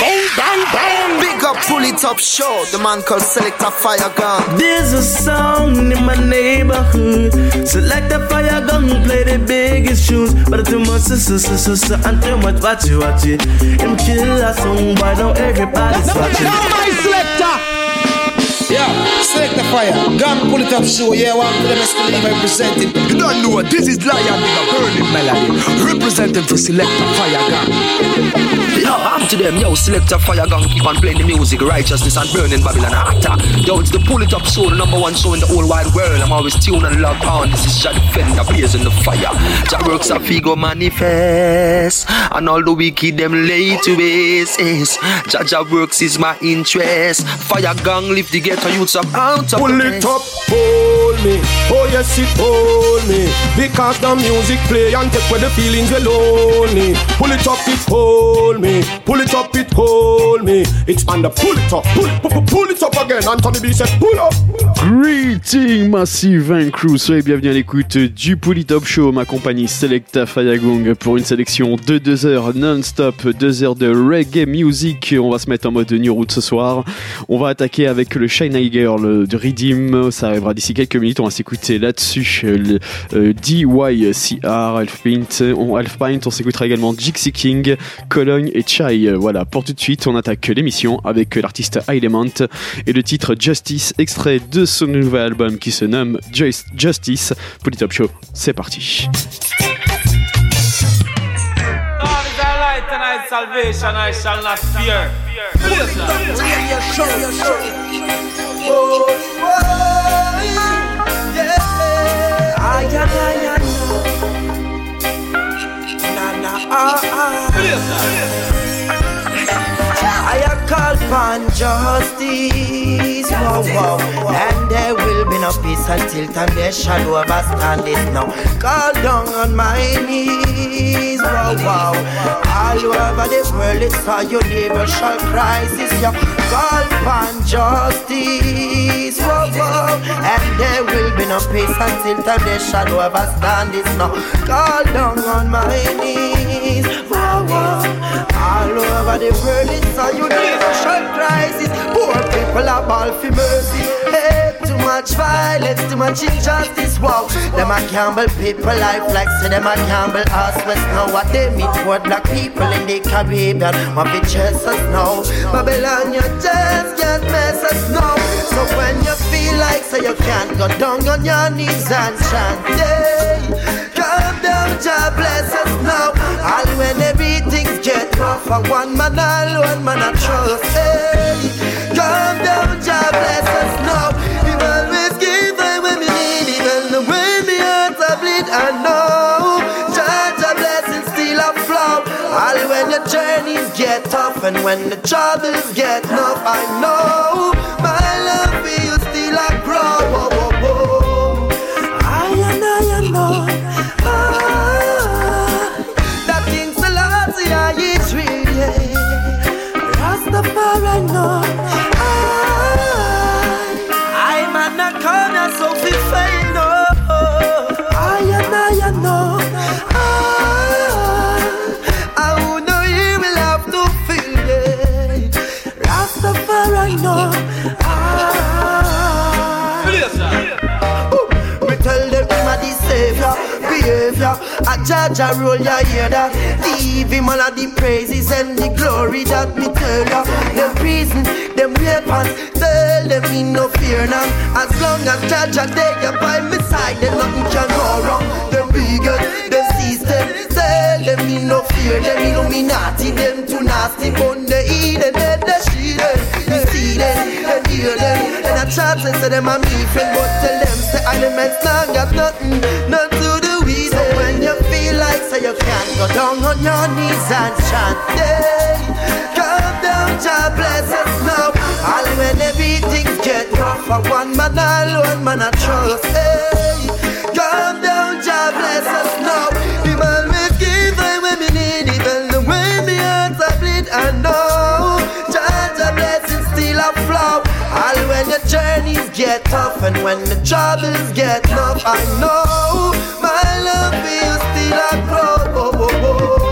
Bang, bang, bang. Big up, pull top show. The man called Selector Fire Gun. There's a song in my neighborhood. Select a fire gun, play the biggest tunes. But too much sister, sister, sister, and too much watch it, watch it. Him kill a oh, song, why don't everybody's watching? Now my selector. Yeah, select the fire. Gun pull it up show. Yeah, one for the best believe I present it. You don't know what this is Lion with a burning melody. Representing for select the fire gun. Yeah, I'm to them, yo, select a fire gun, keep on playing the music, righteousness and burning Babylon actor. Yo, it's the pull it up show, the number one show in the whole wide world. I'm always tuned and locked on. This is Jah Defender, blazing the fire. Jah works a figo manifest, and all the wicked them lay to base. Jah Jah works is my interest. Fire gang lift the ghetto youths up out of Pull it up, hold me. Oh yes, it hold me. Because the music play and take away the feelings lonely. Pull it up, it hold me. Pull it up, it hold me. It's the pull it up, pull it, pull, pull it up again. Anthony B said pull up. Greeting Massive and Crew, soyez bienvenue à l'écoute du Polytop Show, ma compagnie Selecta Fayagong pour une sélection de 2 heures non-stop, 2 heures de reggae music. On va se mettre en mode New Route ce soir. On va attaquer avec le Girl de Redeem, ça arrivera d'ici quelques minutes. On va s'écouter là-dessus le euh, DYCR, Elf Paint. On, on s'écoutera également Jixie King, Cologne et Chai. Voilà, pour tout de suite, on attaque l'émission avec l'artiste Element et le titre Justice, extrait de son nouvel album qui se nomme Just- Justice. Polytop Show, c'est parti. Salvation, I shall not fear. I called upon justice, wow, wow, and there will be no peace until time there shall overstand it now. Call down on my knees, wow, wow, all over the world it's a universal crisis, yeah. Call upon justice, wow, wow, and there will be no peace until time there shall overstand it now. Call down on my knees, wow, wow. All over the world it's a universal crisis. Poor people are ball for mercy. Hey, too much violence, too much injustice. Wow, them a gamble people life like say them a gamble us west now. What they meet for black people in the Caribbean. Want to chase us now. Babylon, you just can't mess us now. So when you feel like say you can't go down on your knees and chant. Calm down, Jah bless us now. All when everything's get rough, for one man alone, man I trust. Hey, down, Jah. He always when we need and are bleed, I know. Jah, blessings still. All when journeys get tough, and when the troubles get tough, I know my love for you still a grow. Whoa, whoa, whoa. I know, I know. Ah, King Selassie I. Rastafari know. Ah. Me tell them him a the savior, behavior. A judge a roll ya hear that. Leave him all of the praises and the glory that me tell ya. Them prison, them weapons, tell them me no fear now. As long as judge a there by me side, then nothing can go wrong. Them bigot, them system, tell them me no fear. Them Illuminati, them too nasty, but they eat and they she them. Them, and hear them, and I try to say them a me friend, but tell them say elements not got nothing, not to do with So when you feel like so you can't go down on your knees and chant, hey, calm down, Jah bless us now. All when everything get rough, for one man alone, man I trust, hey, journeys get tough and when the troubles get tough, I know my love you still grow.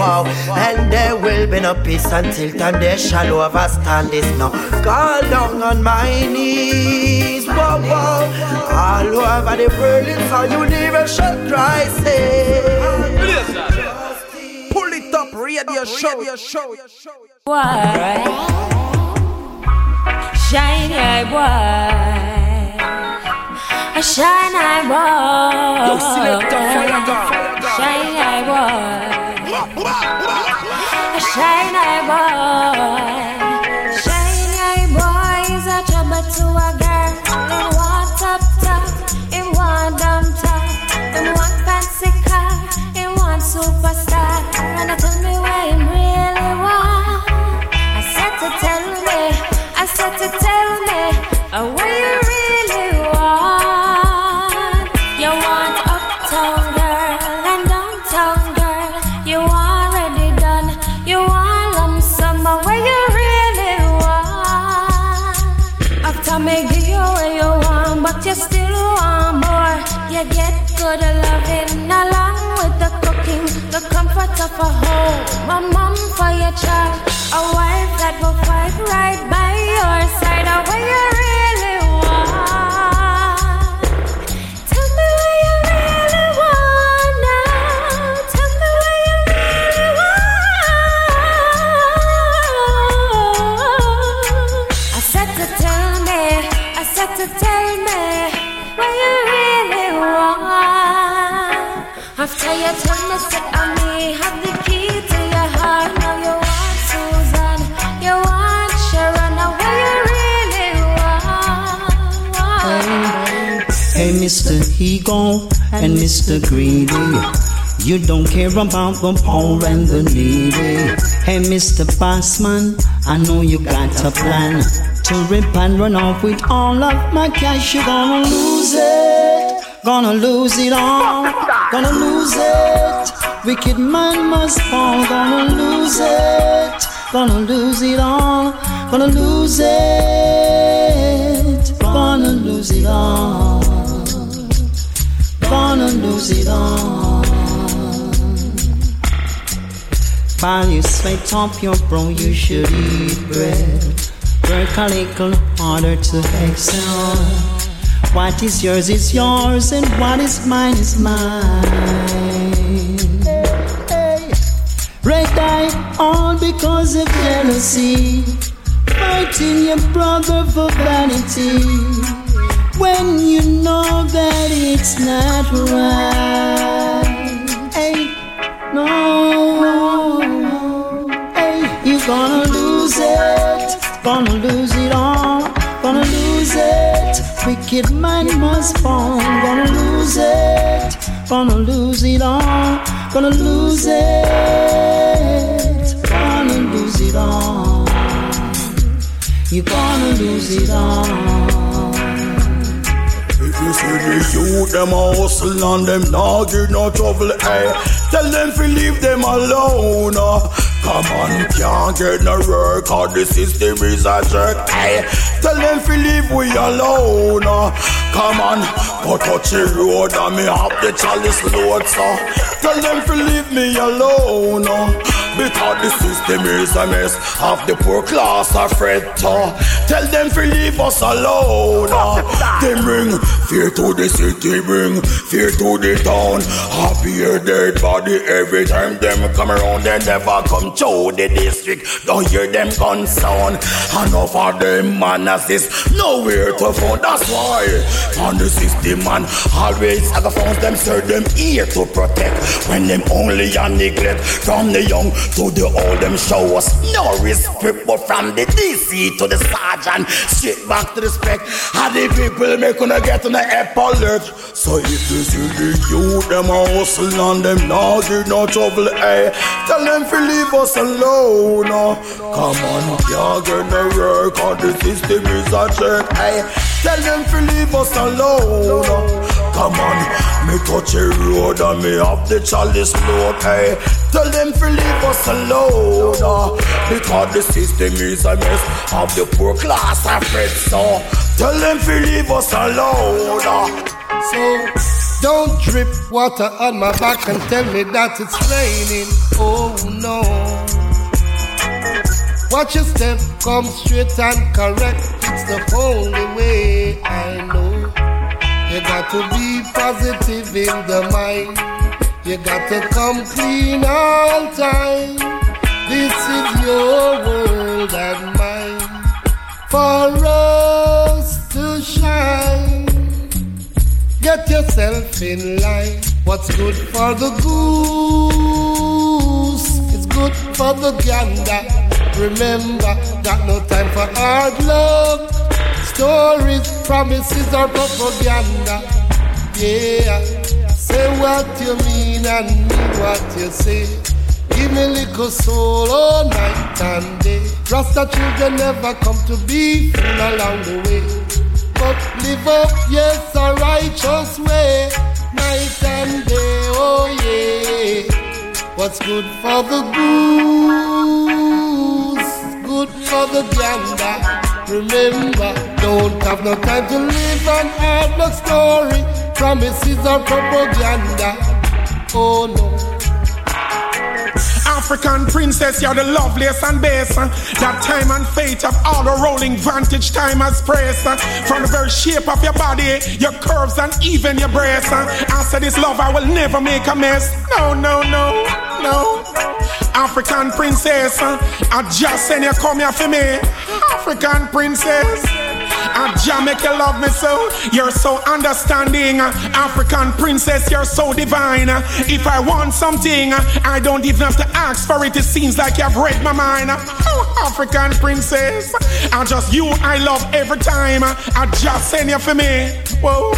Wow, wow. And there will be no peace until time they shall overstand this now. Call down on my knees. Wow, wow. All over the world, it's a universal crisis. Pull it up, radio show. Radio show. Why? Shine, boy. A shine eye boy. Yo, select fire gun. Shine eye boy. Shine boy. For your child, a wife that will fight right by your side. Oh, where Mr. Ego and Mr. Greedy. You don't care about the poor and the needy. Hey, Mr. Bossman, I know you got a plan to rip and run off with all of my cash. You're gonna lose it, gonna lose it all, gonna lose it. Wicked man must fall, gonna lose it, gonna lose it all, gonna lose it, gonna lose it all, gonna lose it all. While you sweat off your brow, you should eat bread. Work a little harder to excel. What is yours is yours, and what is mine is mine. Red eye, all because of jealousy. Fighting your brother for vanity. When you know that it's not right. Hey, no. Hey, you're gonna lose it. Gonna lose it all. Gonna lose it. Wicked man must fall. Gonna lose it. Gonna lose it all. Gonna lose it. Gonna lose it all. You're gonna lose it all. You see the youth, them a hustle and them not get no trouble, eh Tell them to leave them alone, uh. Come on, can't get no work, cause the system is a jerk, eh Tell them to leave we alone, uh. Come on, go touch the road and me have the chalice load, so Tell them to leave me alone, uh. Because the system is a mess. Of the poor class afraid to Tell them to leave us alone uh. They bring fear to the city Bring fear to the town. Happy a dead body Every time them come around. They never come to the district. Don't hear them gun sound. Enough of them manners is nowhere to find That's why on the system man Always I go found. Them serve them ear to protect. When them only a neglect From the young to the old them show us no respect But from the DC to the sergeant Straight back to the spec How the people make gonna get on the alert So if you see the youth them hustle and them not get no trouble eh Tell them to leave us alone uh. Come on get no work on the system is a check eh Tell them to leave us alone uh. Come on me touch a road and me have the chalice load eh Tell them to leave us alone uh, Because the system is a mess Of the poor class I'm afraid so Tell them to leave us alone uh. So Don't drip water on my back and tell me that it's raining. Oh no. Watch your step, come straight and correct. It's the only way I know. You got to be positive in the mind. You got to come clean all time. This is your world and mine. For us to shine. Get yourself in line. What's good for the goose is good for the gander. Remember, got no time for hard love. Stories, promises, or propaganda. Yeah, say what you mean and mean what you say. Give me little soul all night and day. Rasta children never come to be fool along the way. But live up, yes, a righteous way. Night and day, oh yeah. What's good for the goose, good for the gander. Remember, don't have no time to live and have no story. Promises are propaganda. Oh no. African princess, you're the loveliest and best. That time and fate of all the rolling vantage time has pressed. From the very shape of your body, your curves and even your breasts. Answer this love, I will never make a mess. No, no, no, no. African princess, I just send you come here for me. African princess. Jah make you love me so. You're so understanding. African princess, you're so divine. If I want something, I don't even have to ask for it. It seems like you've read my mind. Oh, African princess. I just you I love every time. I just send you for me. Whoa.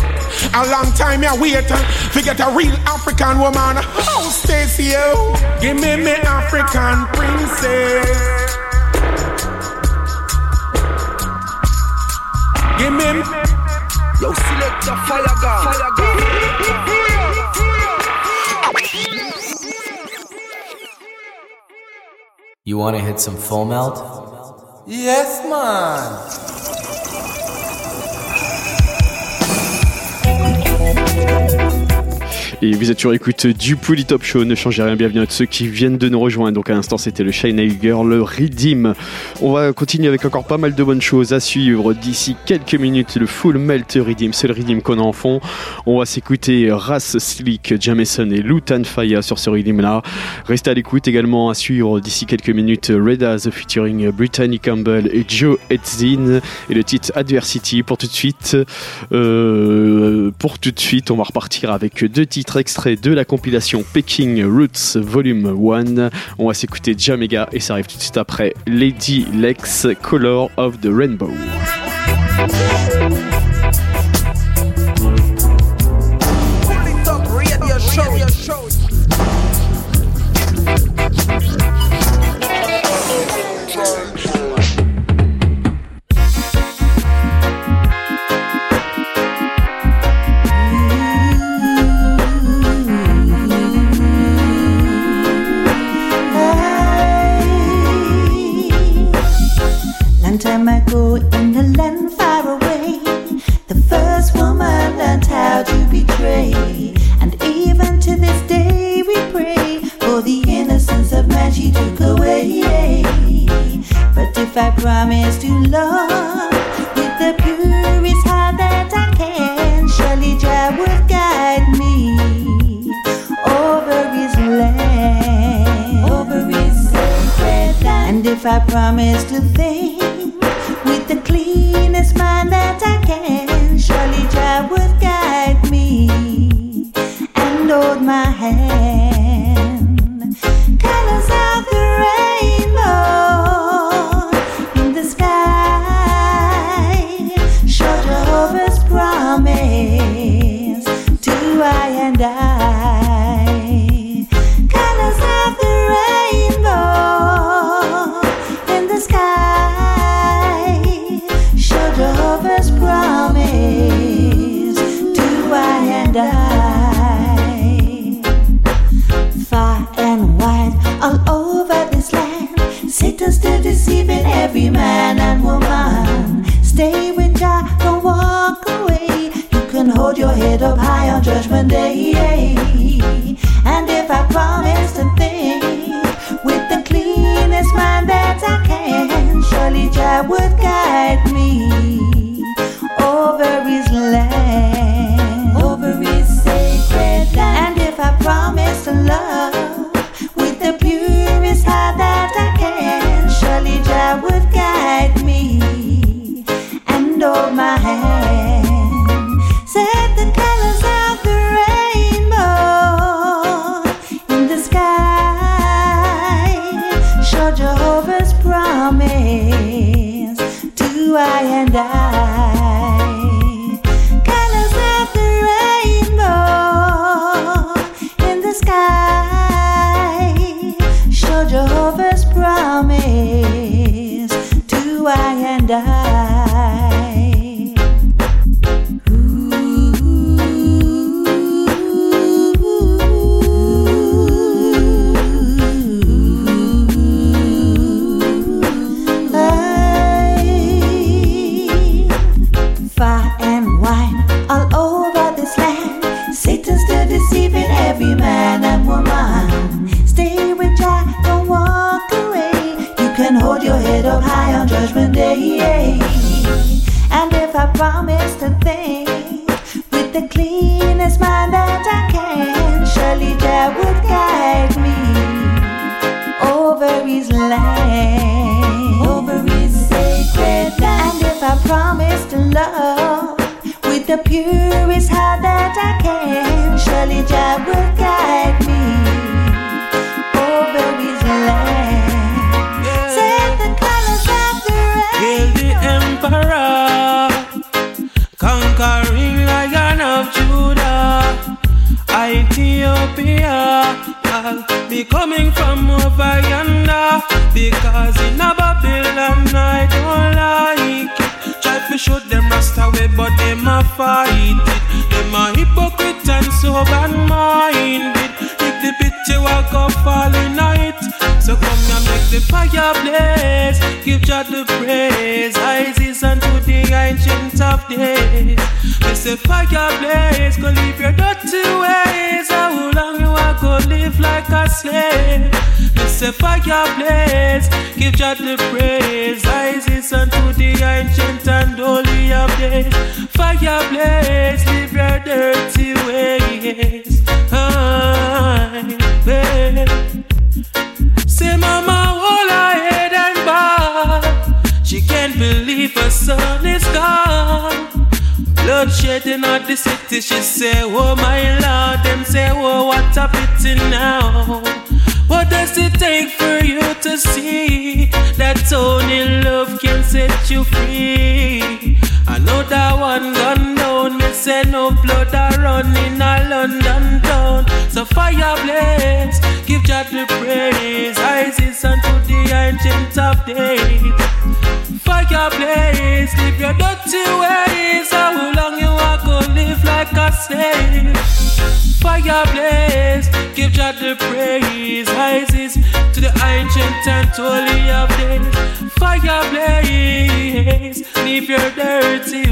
A long time I wait to get a real African woman. Oh, Stacy, oh. Give me me African princess. Give me. Yo, select the fire gun. Fire gun. You want to hit some full melt? Yes, man. Et vous êtes sur écoute du Pouli Top Show, ne changez rien, bienvenue à ceux qui viennent de nous rejoindre. Donc à l'instant c'était le Shine Girl, le Redeem. On va continuer avec encore pas mal de bonnes choses à suivre. D'ici quelques minutes, le Full Melt Redeem, c'est le Redeem qu'on a en fond. On va s'écouter Ras Slick, Jameson et Lutan Faya sur ce Redeem là. Restez à l'écoute également à suivre d'ici quelques minutes Red As featuring Brittany Campbell et Joe Etzin et le titre Adversity. Pour tout de suite, euh, pour tout de suite, on va repartir avec deux titres extraits de la compilation Peking Roots Volume 1. On va s'écouter Jamega et ça arrive tout de suite après Lady Lex Color of the Rainbow. The first woman learned how to betray. And even to this day we pray for the innocence of man she took away. But if I promise to love with the purest heart that I can, surely Jah would guide me over his land, over his sacred land. And if I promise to think with the cleanest mind that I can, surely would guide me and hold my hand. hold your head up high on Judgment Day. a blaze. Give God the praise, rises to the ancient and holy of days. Fire blaze, leave your dirty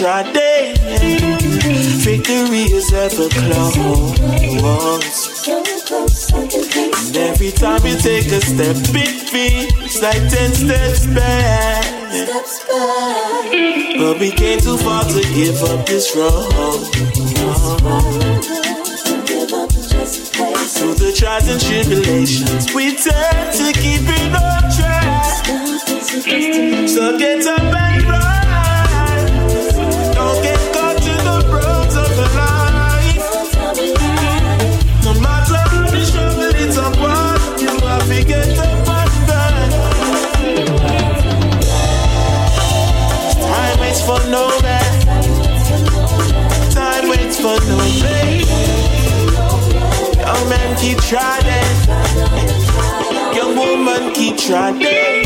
extra day. Victory is ever close. And every time you take a step, it feels like ten steps back. But we came too far to give up this road. Through the trials and tribulations, we tend to keep it on track. So get woman keep trying. Young woman keep trying.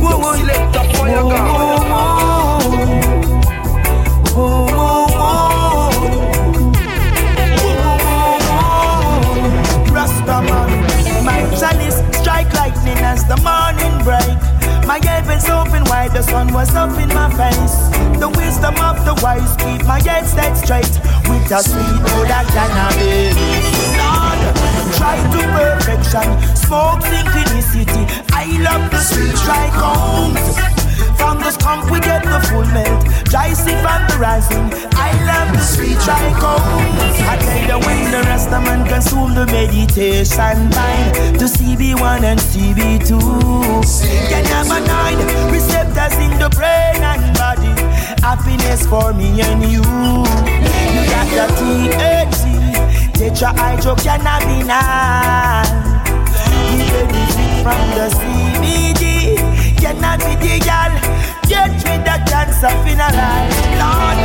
Whoa, whoa, select the fire gun. Rastaman, my chalice strike lightning as the morning break. My heavens open wide, the sun was up in my face. The wisdom of the wise keep my head set straight with a sweet odor cannabis. Try to perfection, smoke synchronicity. I love the sweet trichomes. From the skunk we get the full melt. Dry seed from the rising. I love the sweet trichome. I tell you when the rest of man consume the meditation bind to CB1 and CB2. Can a nine receptors in the brain and body. Happiness for me and you. You got the THC, tetrahydrocannabinol. You benefit from the CBD. Cannot be the gal. Get with the cancer funeral. Lord,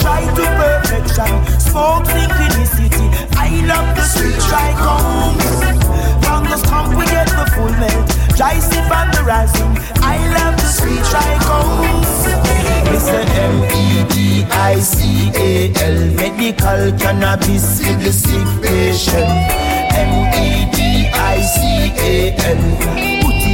try to perfection. Smoke synchronicity. I love the sweet trichomes. From the skunk we get the full melt. Seed from the rising. I love the sweet trichomes. It's a M-E-D-I-C-A-L Medical cannabis for the sick patient M-E-D-I-C-A-L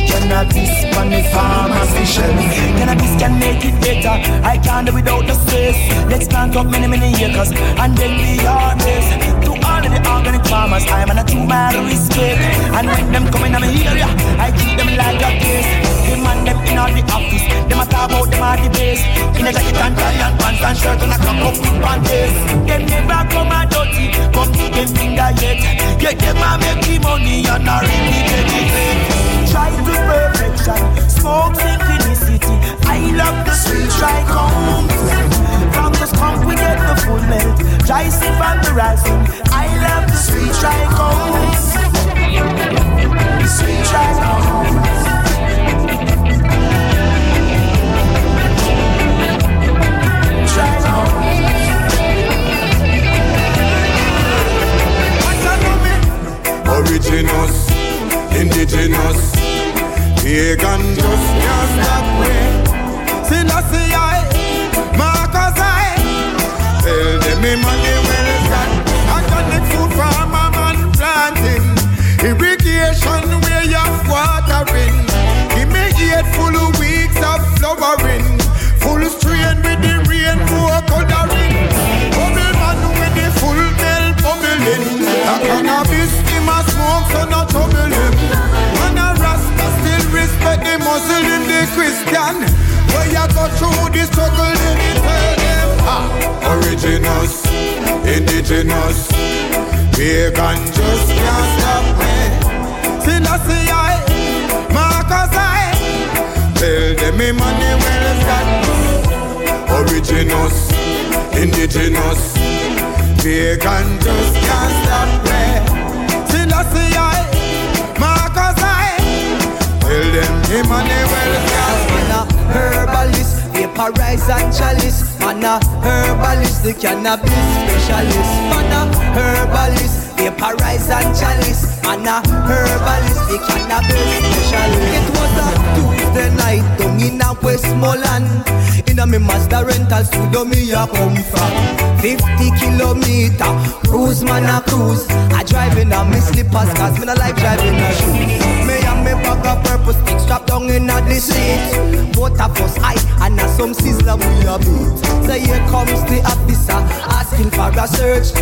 cannabis on the pharmacy shelf Cannabis can make it better. I can't do without the space. Let's plant up many many acres And then be honest To of the organic farmers. I'm on a two mile respect And when them come in my area I treat them like a case. The man them in all the office. Them a talk about them at the base In a jacket and tie and pants and shirt And a cock up with panties Them never come a dirty Come to them finger yet. Get them a make the money And a ring the benefit Try to perfection. Smoke synchronicity. I love the sweet trichomes From the skunk we get the full melt Dry seed from the rising I love the sweet trichomes Sweet trichomes Originous, indigenous, pagan just can't stop me. Selassie I, Marcus I, tell them me money well spent. The food farm a man planting, irrigation way of watering. Give me eight full weeks of flowering, full strain with the rainbow coloring. Bubble man with the full bell bubbling. A cannabis him a smoke so not trouble him. Man a rasta still respect the Muslim, the Christian. Where you go through the struggle, then it Ah, indigenous, pagan just can't stop me. Selassie I, Marcus I, tell them me money well spent. Originous, indigenous, pagan just can't stop me. Selassie I, Marcus I, tell them me money well a herbalist, vaporize and chalice. Man a herbalist, the cannabis specialist. Man a herbalist, vaporize and chalice. Man a herbalist, the cannabis specialist. It was a Tuesday night down in a Westmoreland. In a me Mazda rental studio me a come from 50 kilometer Cruise man a cruise I driving a me slippers Cause me no like driving a shoes me bag of purple stick Strap down in a the seat Both of us high And a some sizzler we a beat. So here comes the officer Asking for a search.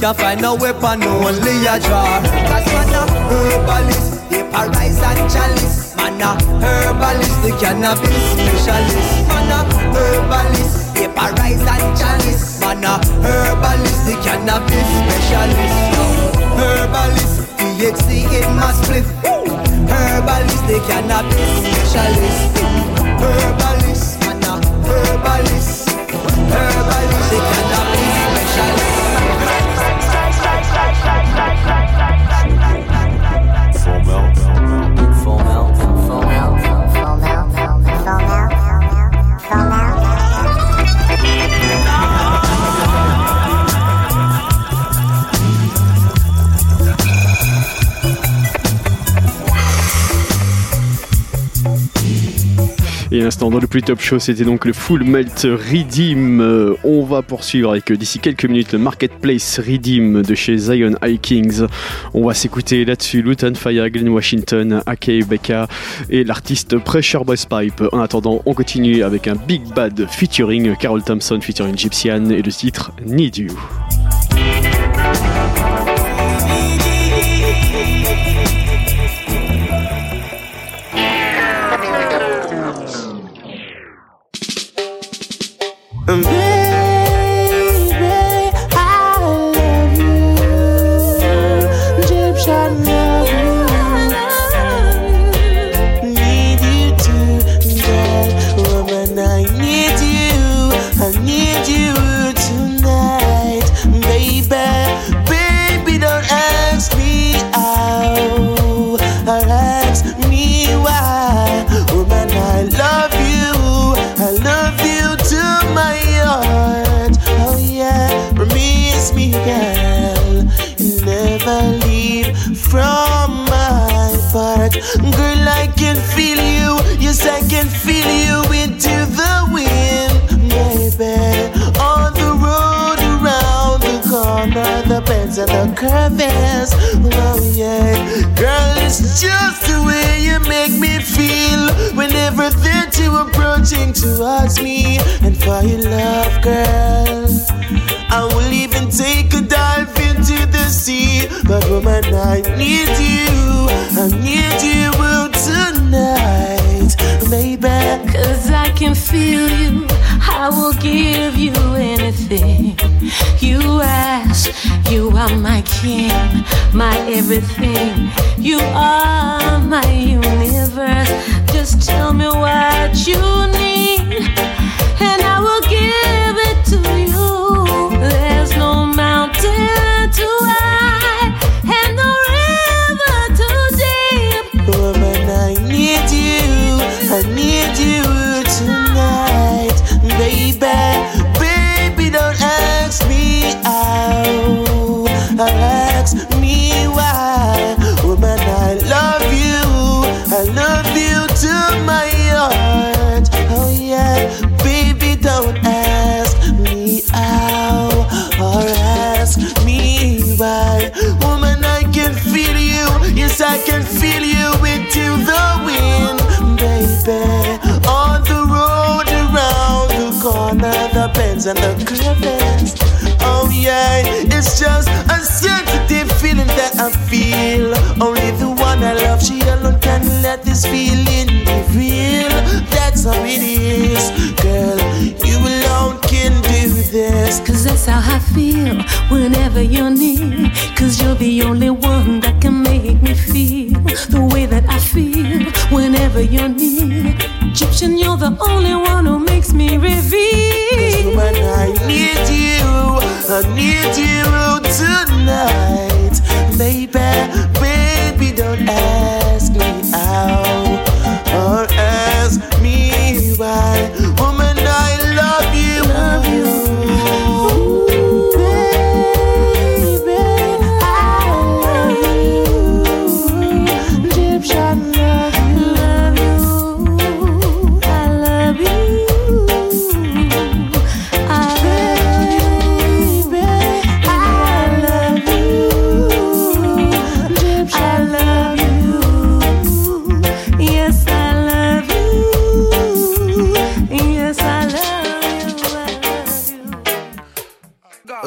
Can't find no weapon Only a jar Cause man a herbalist Vaporize and chalice. Man a herbalist The cannabis specialist. Man a herbalist Vaporize and chalice. Man a herbalist The cannabis specialist. Herbalist THC in my spliff Herbalist The cannabis specialist. Herbalist Man herbalist. Herbalist Et l'instant, dans le plus top show, c'était donc le Full Melt Redeem. Euh, on va poursuivre avec euh, d'ici quelques minutes le Marketplace Redeem de chez Zion High Kings. On va s'écouter là-dessus Luton Fire, Glen Washington, Ake Becca et l'artiste Pressure Boys Pipe. En attendant, on continue avec un Big Bad featuring Carol Thompson featuring Gypsian et le titre Need You. And the wind, baby. On the road around the corner, the bends and the curves. Oh yeah, girl, it's just the way you make me feel whenever they're two approaching towards me. And for your love, girl, I will even take a dive into the sea. But woman, I need you. I need you tonight, baby. Cause I can feel you. I will give you anything you ask. You are my king, my everything. You are my universe. Just tell me what you need, and the curves. Oh yeah, it's just a sensitive feeling that I feel. Only the one I love, she alone can let this feeling be real. That's how it is, girl. You alone can do this. Cause that's how I feel whenever you're near. Cause you're the only one that can make me feel the way that I feel whenever you're near. Egyptian, you're the only one who makes me reveal. Woman, I need you. I need you tonight, baby. Baby, don't ask me out or ask me why. Woman,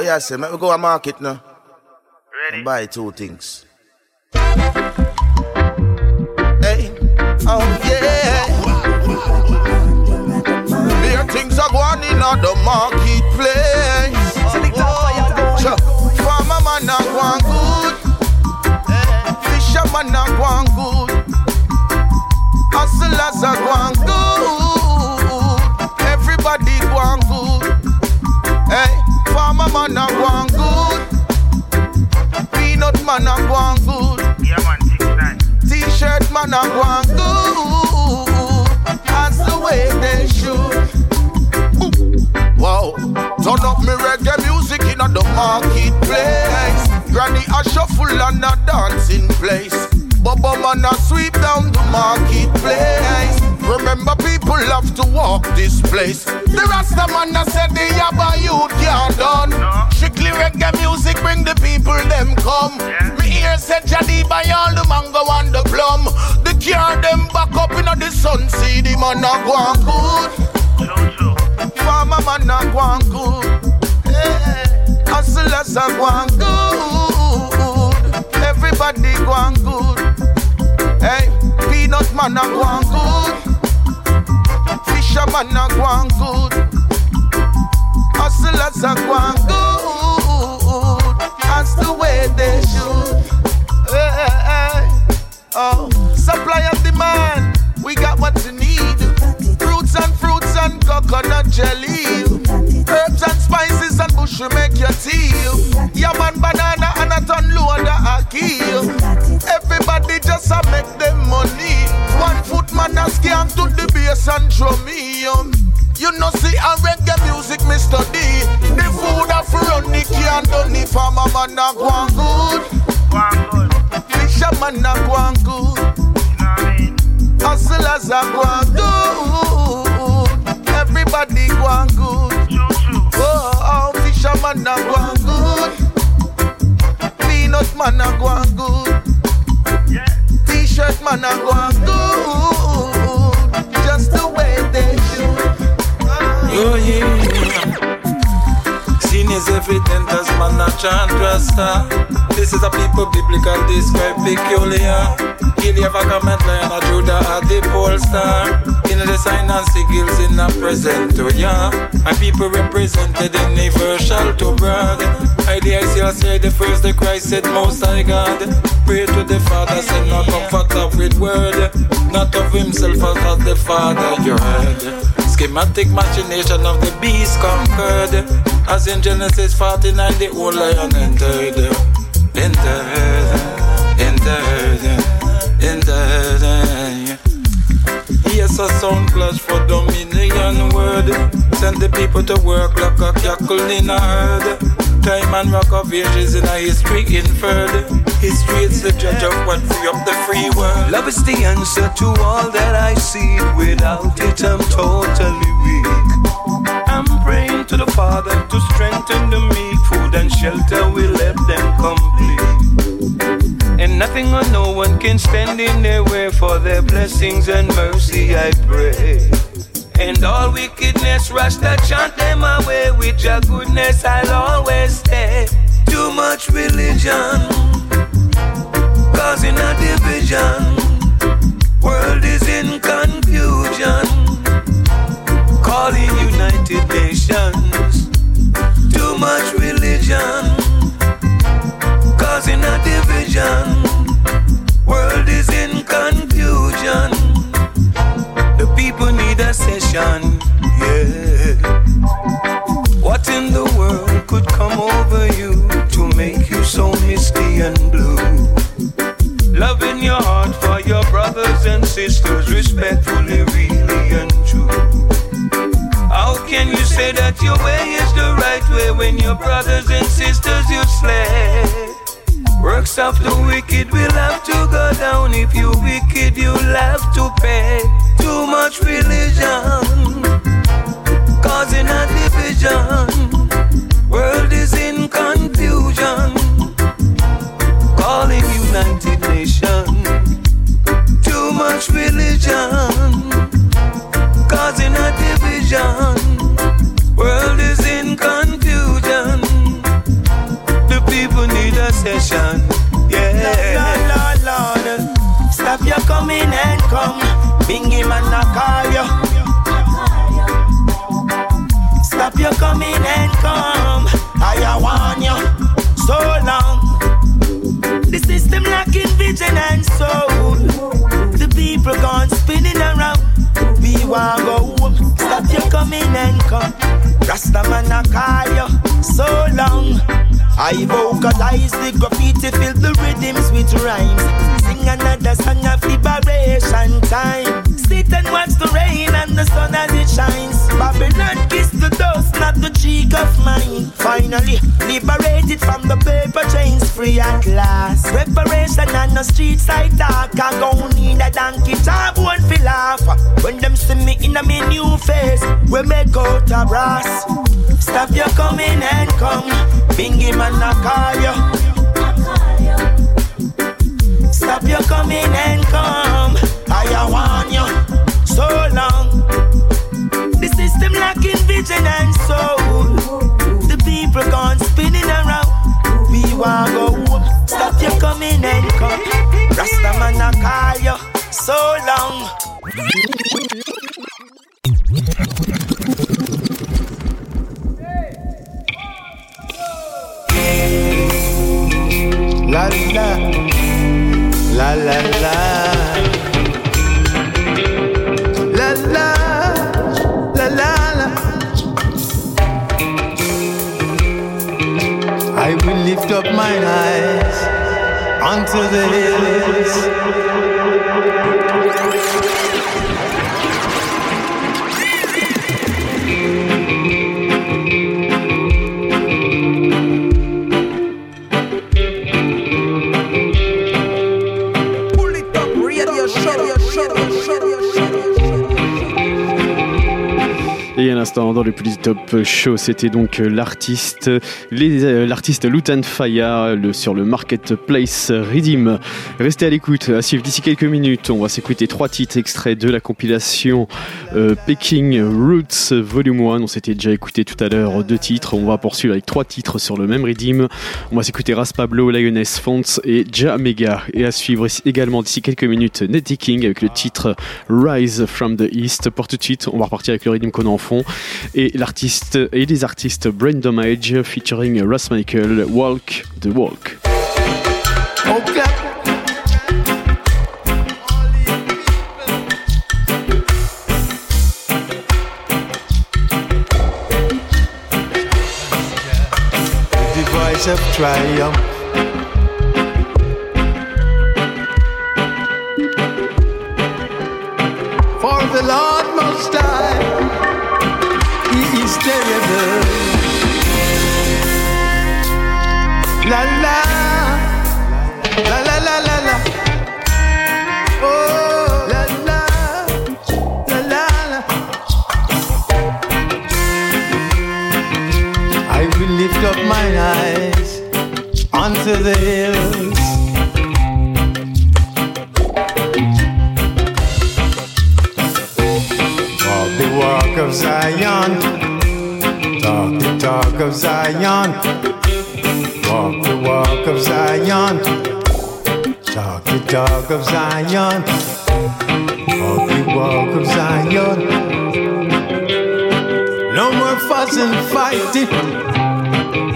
you. Oh say, let me go to market now. Ready? buy two things. Hey, oh yeah. There things are going in on the marketplace. Oh, sure. Farmer man are going good. Fisherman are going good. Hustlers are going good. Everybody going farmer man are going good. Peanut man are going good. Yeah, man, T-shirt man are going good. That's the way they should. Wow, turn up me reggae music in the marketplace. Granny a shuffle and a dancing place. Bubba man a sweep down the marketplace. Remember people have to walk this place. The Rasta man a said the Yaba youth can't done. Strictly reggae music bring the people them come. Me hear said Jadi buy all the mango and the plum. The car them back up in the sun. See the man a go on good. Farmer man a go on good. Hustlers a go on good. Everybody go on good. Hey, peanut man a go on good. Fisherman a go on good. Hustlers a go on good. That's the way they should. Hey, hey, oh, supply and demand. We got what you need. Fruits and fruits and coconut jelly. Herbs and spices and bush will make your tea. Yam and banana and a ton load of kill. Everybody just a make them money. One foot man a scam to the bass and drum me. um. You know see a reggae music me study. The food a run the can done man a go on good. Fisherman a go on good. Hustlers a go on chant rasta. This is a people biblical describe peculiar. Gilead comment lion a Judah at the pole star. In the sign and sigils in the present oh, to ya. My people represented universal to broad. Idea is here say the first the Christ said most high God. Pray to the Father, send no comfort with word. Not of himself as of the Father you heard. Schematic machination of the beast conquered. As in Genesis 49, the old lion entered. Entered. Entered. Entered. Yes, a sound clash for dominion word. Send the people to work like a cackle in a herd. Time and rock of ages in a history inferred. History is the judge of what free up the free world. Love is the answer to all that I see. Without it, I'm totally weak. To the Father to strengthen the meek. Food and shelter will let them complete. And nothing or no one can stand in their way for their blessings and mercy, I pray. And all wickedness rush that chant them away. With your goodness, I'll always stay. Too much religion, causing a division. World is in confusion, calling United Nations. Too much religion, causing a division. World is in confusion. The people need a session, yeah. What in the world could come over you to make you so misty and blue? Love in your heart for your brothers and sisters, respectfully, say that your way is the right way when your brothers and sisters you slay? Works of the wicked will have to go down. If you wicked, you'll have to pay. Too much religion, causing a division. World is in confusion, calling United Nations. Too much religion, causing a division. Bingy man, I call you. Stop your coming and come. I want you so long. The system lacking vision and soul. The people gone spinning around. We want go. Stop your coming and come. Rasta man, I call you so long. I vocalize the graffiti, fill the rhythms with rhymes. Sing another song of liberation time. Sit and watch the rain and the sun as it shines. Babylon kiss the dust, not the cheek of mine. Finally, liberated from the paper chains, free at last. Reparation on the streets I talk. I gon' need a donkey job, one feel off. When them see me me in a me new face. We make out a brass. Stop your coming and come. Bingy man, I call you. Stop your coming and come. I want you so long. The system lacking vision and soul. The people gone spinning around. We want go home. Stop your coming and come. Rasta man, I call you so long. La la la la la la mine eyes unto the hills à l'instant, dans le plus top show, c'était donc euh, l'artiste, euh, l'artiste Lutan Faya le, sur le marketplace Redeem. Restez à l'écoute. À suivre d'ici quelques minutes, on va s'écouter trois titres extraits de la compilation euh, Peking Roots Volume 1. On s'était déjà écouté tout à l'heure deux titres. On va poursuivre avec trois titres sur le même Redeem. On va s'écouter Ras Pablo, Lioness Fonts et Ja Mega. Et à suivre également d'ici quelques minutes Nettie King avec le titre Rise from the East. Pour tout de suite, on va repartir avec le Redeem qu'on a en fond. Et l'artiste et les artistes Brain Damage featuring Russ Michael, Walk the Walk. Of triumph. For the Lord Most High, is terrible. La la. La la la la. Oh, la la. La la. I will lift up mine eyes unto the hills. Walk the walk of Zion. Talk the talk of Zion. Walk the walk of Zion. Talk the talk of Zion. Walk the walk of Zion. No more fuss and fighting.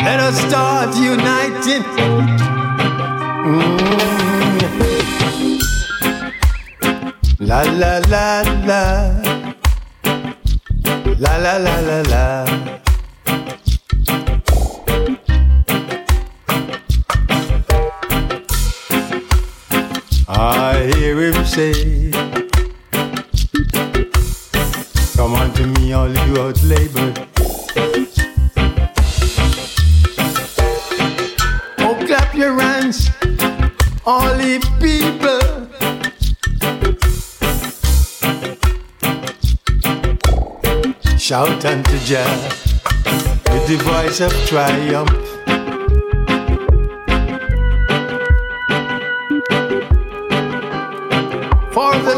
Let us start uniting. Mm. La la la la. La la la la la. I hear him say, Come unto me, all you out labored. Oh, clap your hands, all ye people. Shout unto Jah the voice of triumph.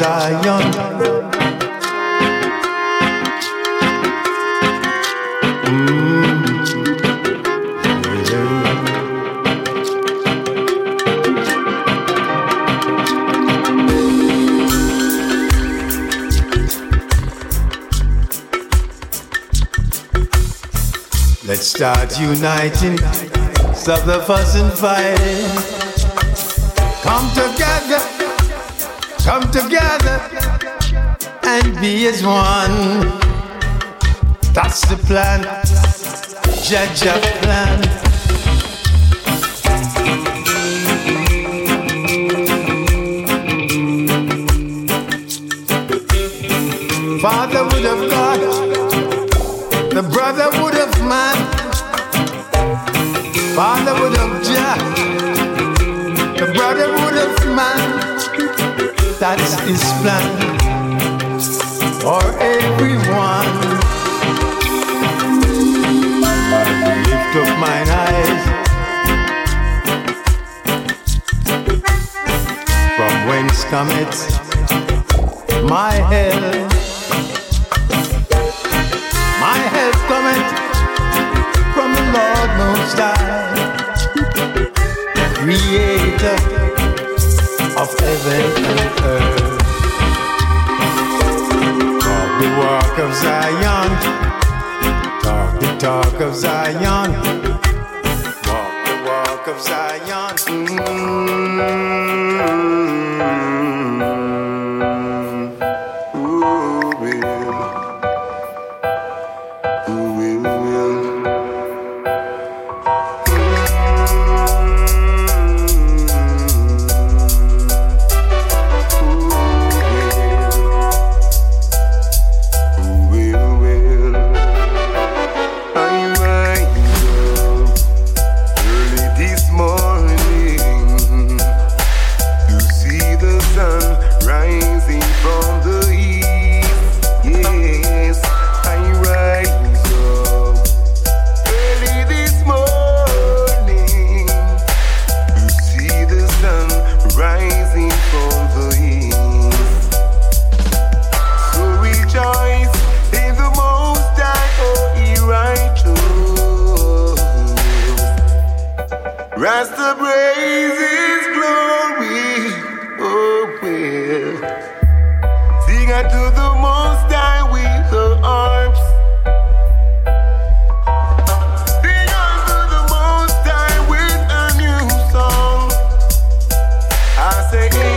Zion. Let's start uniting, stop the fuss and fighting. be as one. That's the plan, judge a plan. Father would have God, the brother would have man, father would have Jah, the brother would have man. That's his plan. say.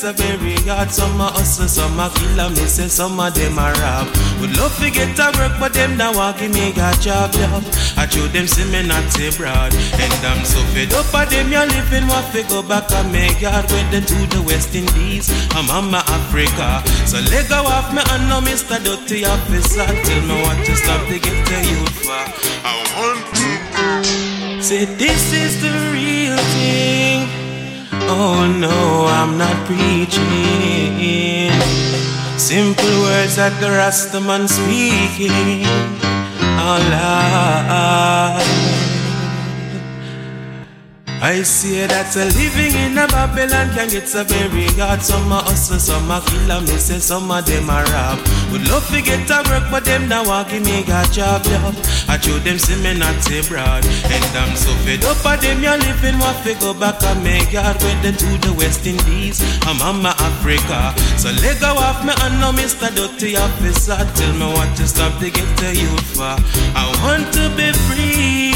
Get so very hard. Some a hustle, some a kill, and me say some of them a rob. Would love to get a work, but them now want give me a job, love. I show them see me not say broad, and I'm so fed up of them. You living what fi go back and make yard went to the West Indies. I'm Mama Africa, so let go off me and no Mr. Dirty Officer. Tell me what to stop to get the youth for. I want to say this is the real thing. Oh no, I'm not preaching. Simple words that the Rastaman speaking. Allah. I see that a living in a Babylon can get so very hard. Some a hustle, some a kill, and me say some of them a rob. Would love to get a work, but them now want give me a job, love. I show them see me not say broad, and I'm so fed up of them. You living what fi go back and make yard went them to the West Indies. I'm Mama Africa, so let go off me and now Mr. Dirty Officer. Tell me what to stop to get the you for. I want to be free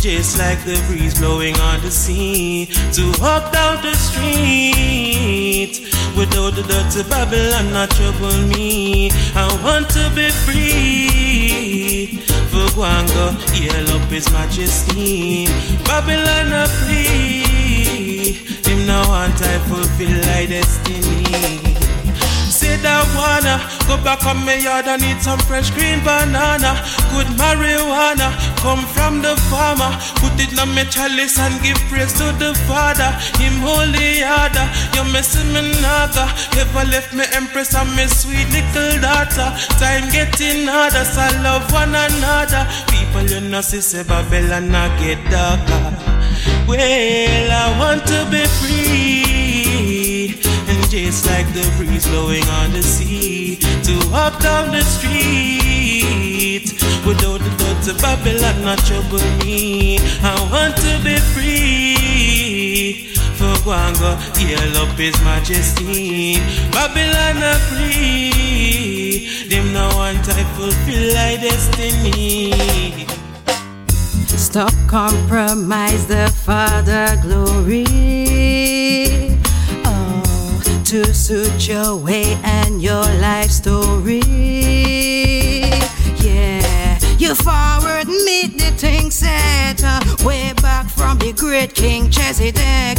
just like the breeze blowing on the sea. To walk down the street without the dirty Babylon not trouble me. I want to be free. For Guango, heal up His Majesty. Babylon a plea. Him now want I fulfill thy destiny. I wanna uh. go back on my yard and eat some fresh green banana. Good marijuana come from the farmer. Put it on my chalice and give praise to the Father. Him holy yada, you messing me naga. Never left me empress and me sweet little daughter. Time getting harder, so I love one another. People you know see Babylon I get darker. Well, I want to be free. Just like the breeze blowing on the sea, to walk down the street without the thoughts of Babylon not trouble me. I want to be free. For Guango, heal up His Majesty. Babylon a free. Them no want I fulfill thy destiny. Stop, compromise the Father glory. To suit your way and your life story. Yeah, you forward meet the thing set uh, way back from the great King Chesedek.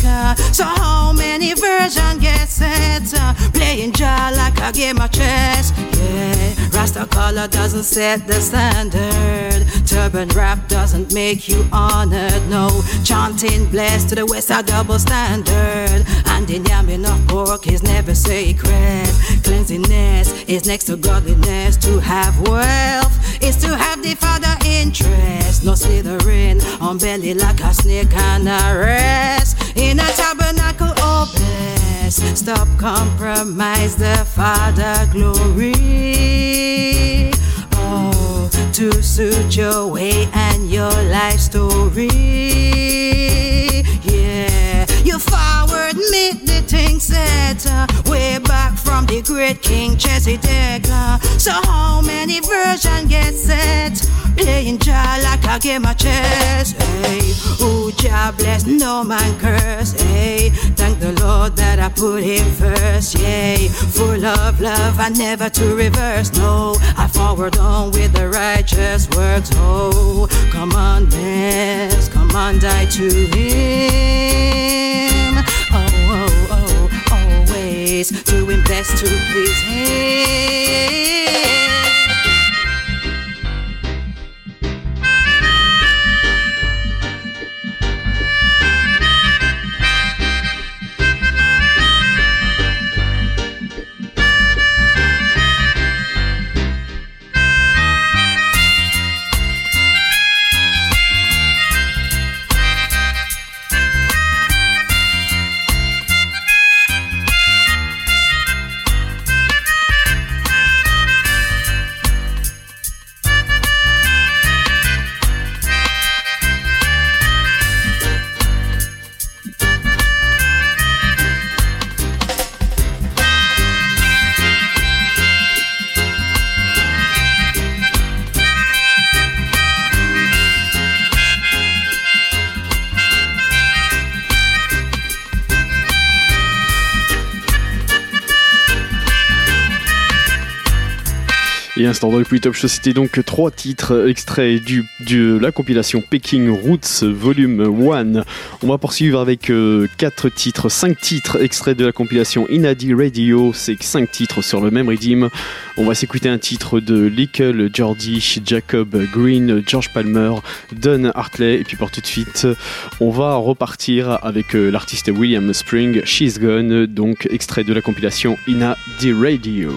So how many versions get set? Playing jar like a game of chess. Yeah, Rasta color doesn't set the standard. Turban rap doesn't make you honored. No, chanting blessed to the west are double standard. And in yamming of pork is never sacred. Cleanliness is next to godliness. To have wealth is to have the father interest. No slithering on belly like a snake and a rest. In a tabernacle or bless. Stop compromise the father glory. Oh, to suit your way and your life story. Yeah, you forward the thing set uh, way back from the great King Chesedek. Uh, so how many versions get set? Playing jar like a game of chess. Hey, ooh, Jah bless, no man curse. Hey, thank the Lord that I put him first. Yay, full of love and never to reverse. No, I forward on with the righteous works. Oh, commandments, command I to him. Oh, oh, oh, always doing best to please him. L'instant dans le c'était donc trois titres extraits du, de la compilation Peking Roots Volume 1. On va poursuivre avec euh, quatre titres, cinq titres extraits de la compilation Inadi Radio. C'est cinq titres sur le même rythme. On va s'écouter un titre de Lickle, Geordie, Jacob Green, George Palmer, Don Hartley. Et puis pour tout de suite, on va repartir avec euh, l'artiste William Spring, She's Gone, donc extrait de la compilation Inadi Radio.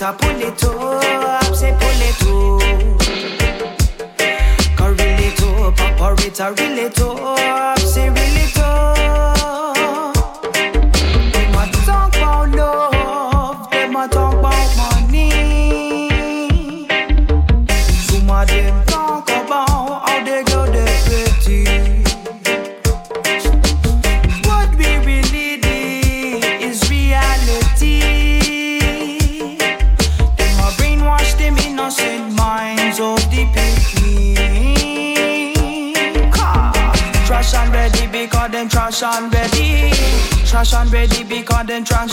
it pull it up, say pull it up. Curl it up, pop it, reel it up.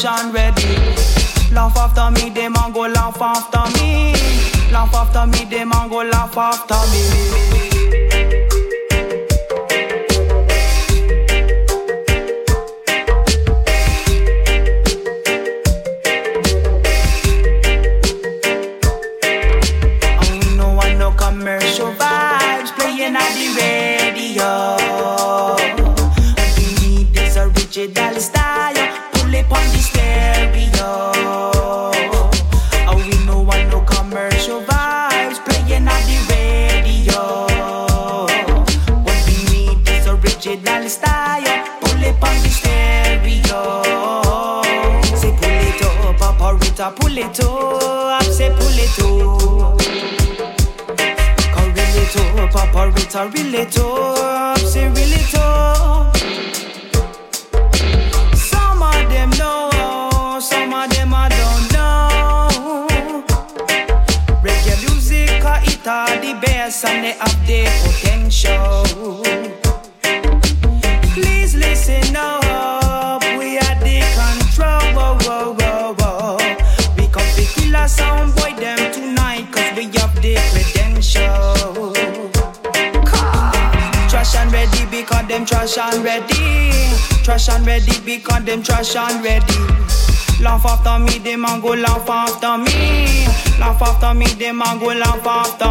action ready. Laugh after me, them and go laugh after me. Laugh after me, them and go laugh after me. them trash already. Laugh after me, them and go laugh after me. Laugh after me, them and go laugh after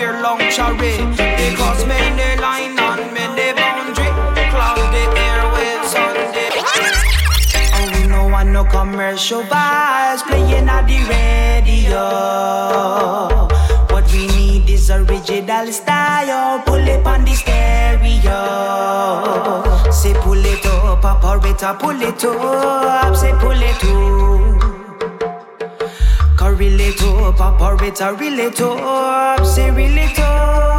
Long luxury Because me they line and me they boundary. Cloud the airwaves on oh, the And we no want no commercial vibes Playing at the radio. What we need is original style. Pull it on the stereo. Say pull it up, operator, pull it up. Say pull it up relate up, operator relate say relate.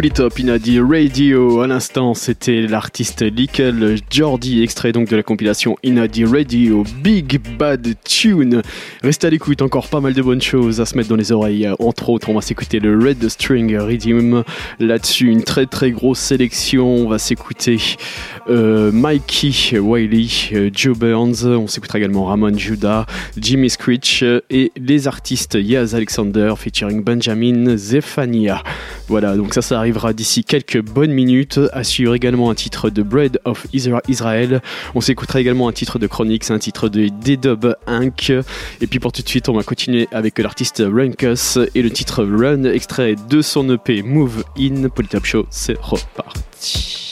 Pull It Up, Inadi Radio. À l'instant, c'était l'artiste Lickel Jordi, extrait donc de la compilation Inadi Radio, Big Bad Tune. Restez à l'écoute, encore pas mal de bonnes choses à se mettre dans les oreilles. Entre autres, on va s'écouter le Red String Rhythm. Là-dessus, une très très grosse sélection. On va s'écouter euh, Mikey Wiley, euh, Joe Burns. On s'écoutera également Ramon Judah, Jimmy Screech euh, et les artistes Yaz Alexander featuring Benjamin Zephania. Voilà, donc ça, ça arrive arrivera d'ici quelques bonnes minutes. À suivre également un titre de Bread of Isra- Israel. On s'écoutera également un titre de Chronix, un titre de D-Dub Inc. Et puis pour tout de suite, on va continuer avec l'artiste Runkus et le titre Run, extrait de son EP Move In. Polytop Show, c'est reparti.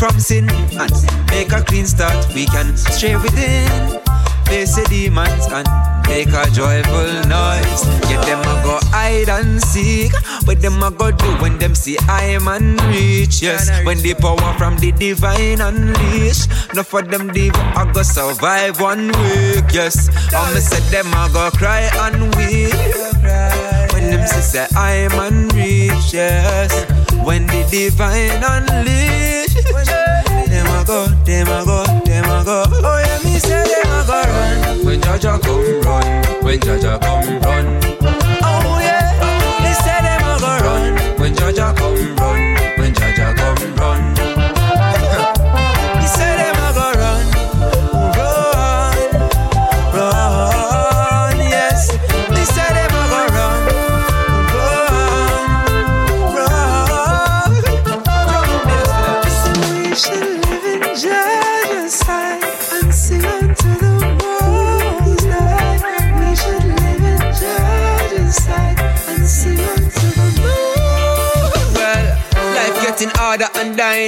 From sin and make a clean start. We can stray within, face the demons and make a joyful noise. Get them a go hide and seek. What them a go do when them see I man reach? Yes, when the power from the divine unleash. No for them diva I go survive one week. Yes, I me said them a go cry and weep. When them see say I man reach. Yes, when the divine unleash. Go, them a go, them a go. Oh yeah, me say them a go run. When Jah Jah come run, when Jah Jah come run.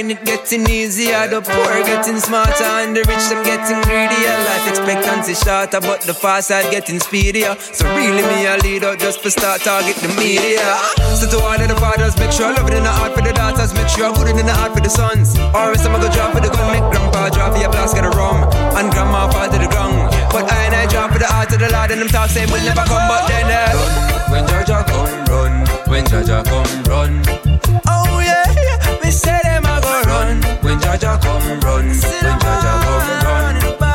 Dying, it getting easier. The poor getting smarter and the rich them getting greedier. Life expectancy shorter, but the fast side getting speedier. So really me a leader just for start target the media. So to all of the fathers, make sure I love it in the heart for the daughters, make sure I good it in the heart for the sons. Or else I'm gonna drop for the gun, make grandpa drop for your blast get a rum, and grandma fall to the ground. But I and I drop for the heart of the Lord, and them talk say we'll never come, but then uh, when Jah Jah come run, when Jah Jah come run. Oh yeah, me say them a go run. When Jah Jah come run, when Jah Jah come run.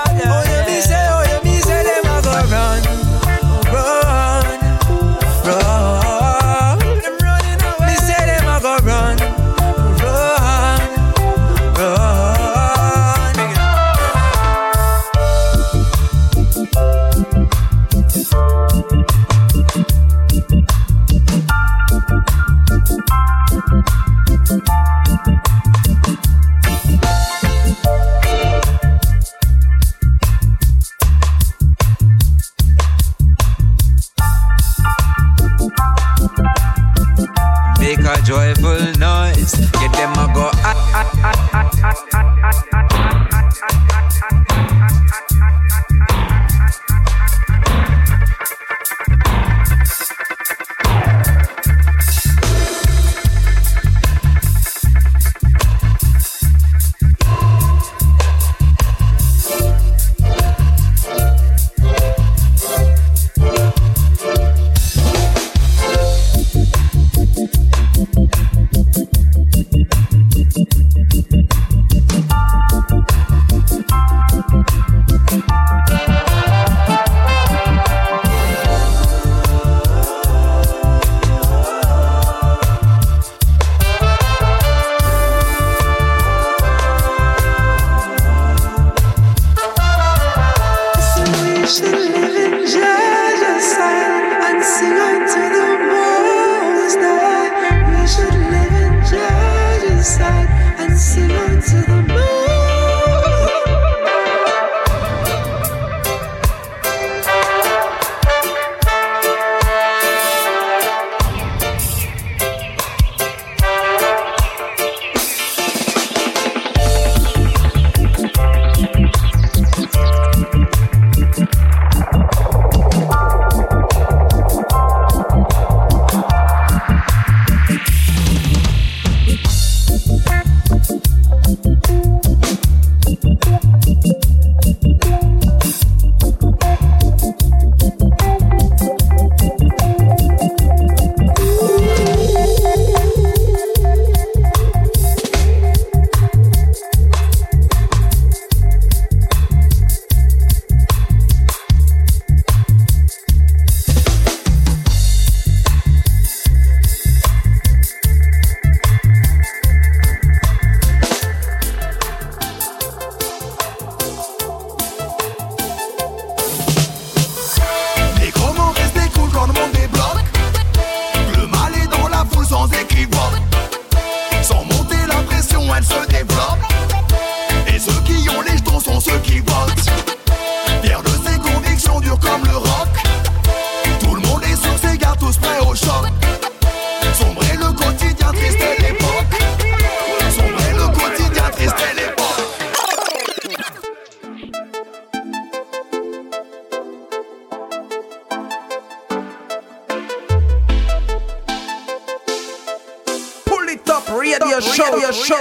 radio show, radio show.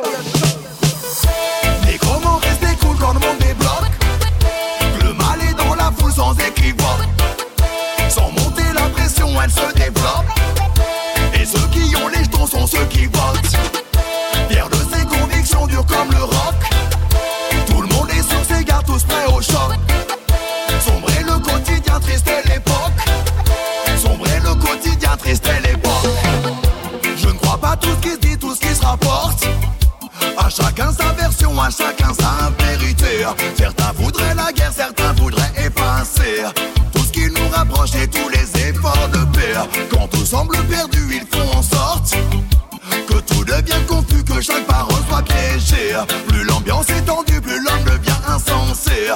Les chromos restent cool quand le monde débloque. Le mal est dans la foule sans équivoque. Sans monter la pression, elle se développe. Et ceux qui ont les jetons sont ceux qui votent. chacun sa vérité. Certains voudraient la guerre, certains voudraient effacer tout ce qui nous rapproche et tous les efforts de paix. Quand tout semble perdu, il faut en sorte que tout devient confus, que chaque parole soit piégée. Plus l'ambiance est tendue, plus l'homme devient insensé.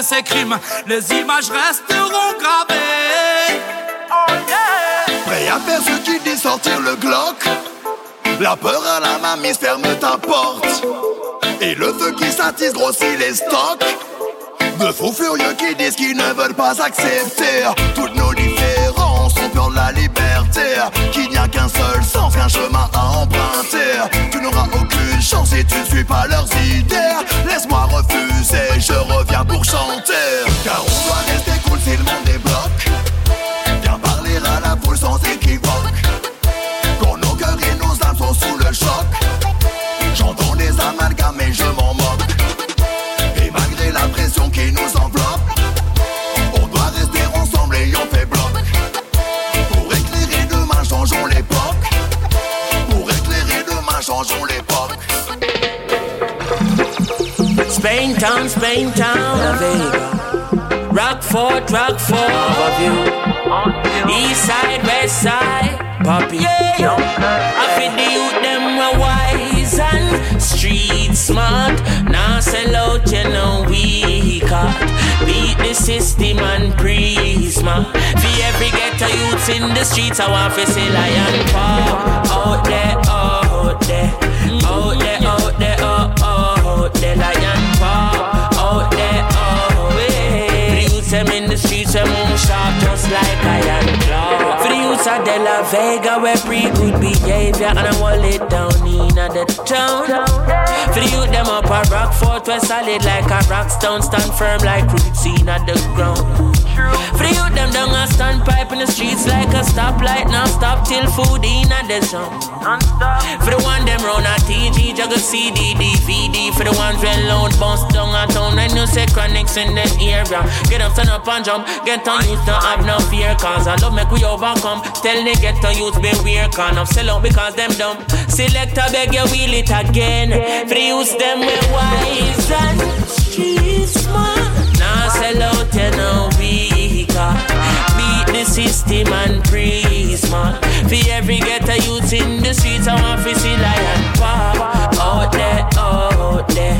ses crimes, les images resteront gravées. Prêt à faire ce qui dit sortir le Glock. La peur à la main, mystère me t'apporte. Et le feu qui s'attise grossit les stocks. De faux furieux qui disent qu'ils ne veulent pas accepter toutes nos différences, on peur de la liberté. Qu'il n'y a qu'un seul sens, qu'un chemin à emprunter. Tu n'auras aucune chance si tu ne suis pas leurs idées. Laisse-moi refuser Spain town, Spain town, La Vega. Rockfort, above you. East side, west side, Poppy. Yeah, I feel the youth them were wise and street smart. Now sell out, you know we caught. Beat the system and prisma. For every ghetto youths in the streets, I want to see lion paw. Out there, out there, out there, out there, oh, oh, out there, them move sharp just like iron claw. For the youths of De La Vega, we're pretty good behavior, and I want it down in the town. For the youth, them up a rock fort, we're solid like a rock stone, stand firm like roots in the ground. For the youth, them down a standpipe in the streets like a stoplight, now stop till food in the zone. For the one them round a TG, juggle CD, DVD. For the ones when load bounce down a town, when you say chronics in the area. Get up, stand up and jump, get on youth, don't have no fear, cause I love make we overcome. Tell the get on youth, beware, can of sell out because them dumb. Select a beg you wheel it again. For the youth, them we wise and street smart. Now sell out, you know, got beat the system and prisma. For every ghetto youth in the streets, I want to see lion pop. Out there, out there,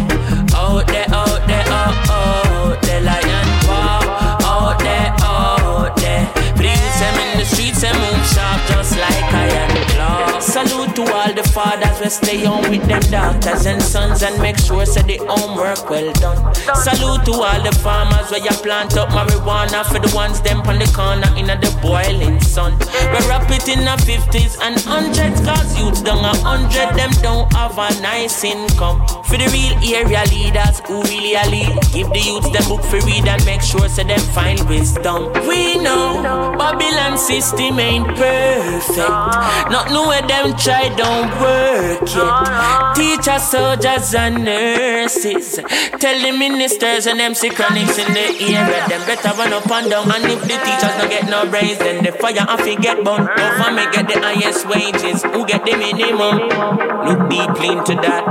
out there, out there, out there, youths, them in the streets, they move sharp just like iron claw. Salute to all the fathers, we stay on with them daughters and sons and make sure say the homework well done. Salute to all the farmers where you plant up marijuana for the ones them on the corner in the boiling sun. We rap it in the 50s and hundreds cause youths down a hundred them don't have a nice income. For the real area leaders who really a lead, give the youths them book for read and make sure say them find wisdom. We know Babylon system ain't perfect. Ah. Not know where them try don't work yet. Ah, ah. Teachers, soldiers, and nurses. Tell the ministers and them sick chronics in the area. Them better run up and down. And if the teachers don't get no raise, then the fire off get burnt. Government get the highest wages. Who get the minimum? Look deeply into that.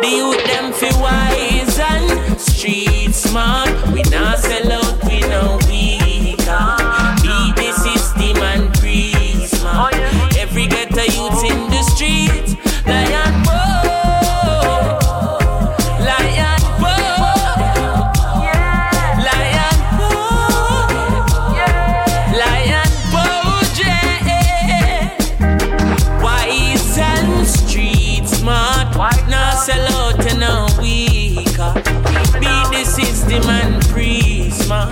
The youth them feel wise and street smart. We not sell out, we know system and prisma.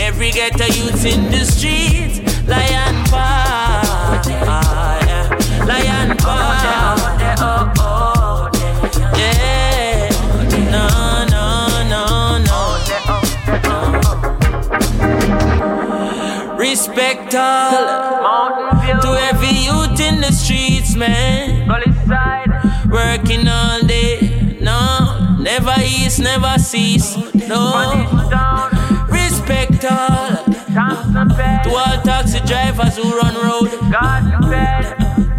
Every ghetto youth in the streets. Lion. Ah, yeah. Lion paw. Yeah. No, no, no, no. Respect all to every youth in the streets, man. Working all never ease, never cease, no. Respect all to all taxi drivers who run road.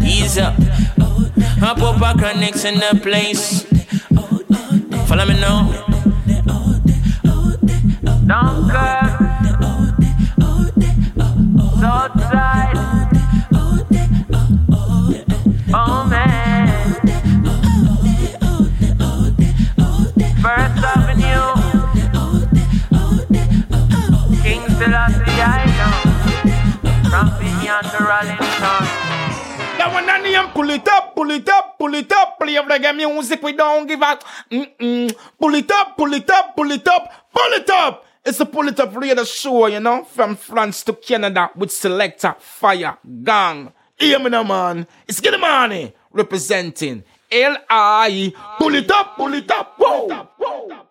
Ease up, hop up a chronics in the place. Follow me now. Reggae music, we don't give up. Mm-mm. Pull it up, pull it up, pull it up, pull it up. It's a pull it up radio show, you know, from France to Canada with selector Fire Gang. Hear me now, man. It's Get Money representing L.I. Pull it up, pull it up, whoa. Now is the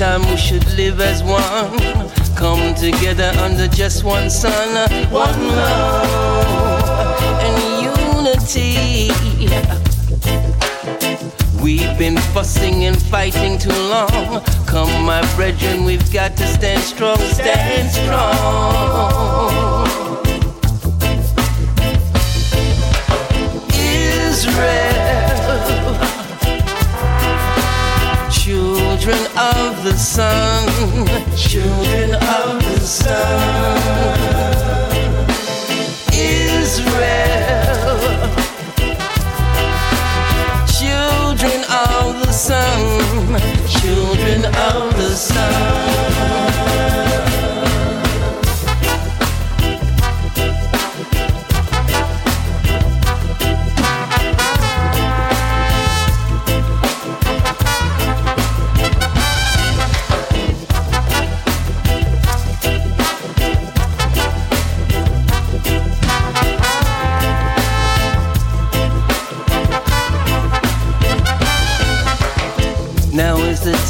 time we should live as one. Come together under just one sun, one love and unity. We've been fussing and fighting too long. Come, my brethren, we've got to stand strong, stand strong. Israel, children of the sun, children of the sun. Israel, children of the sun, children of the sun.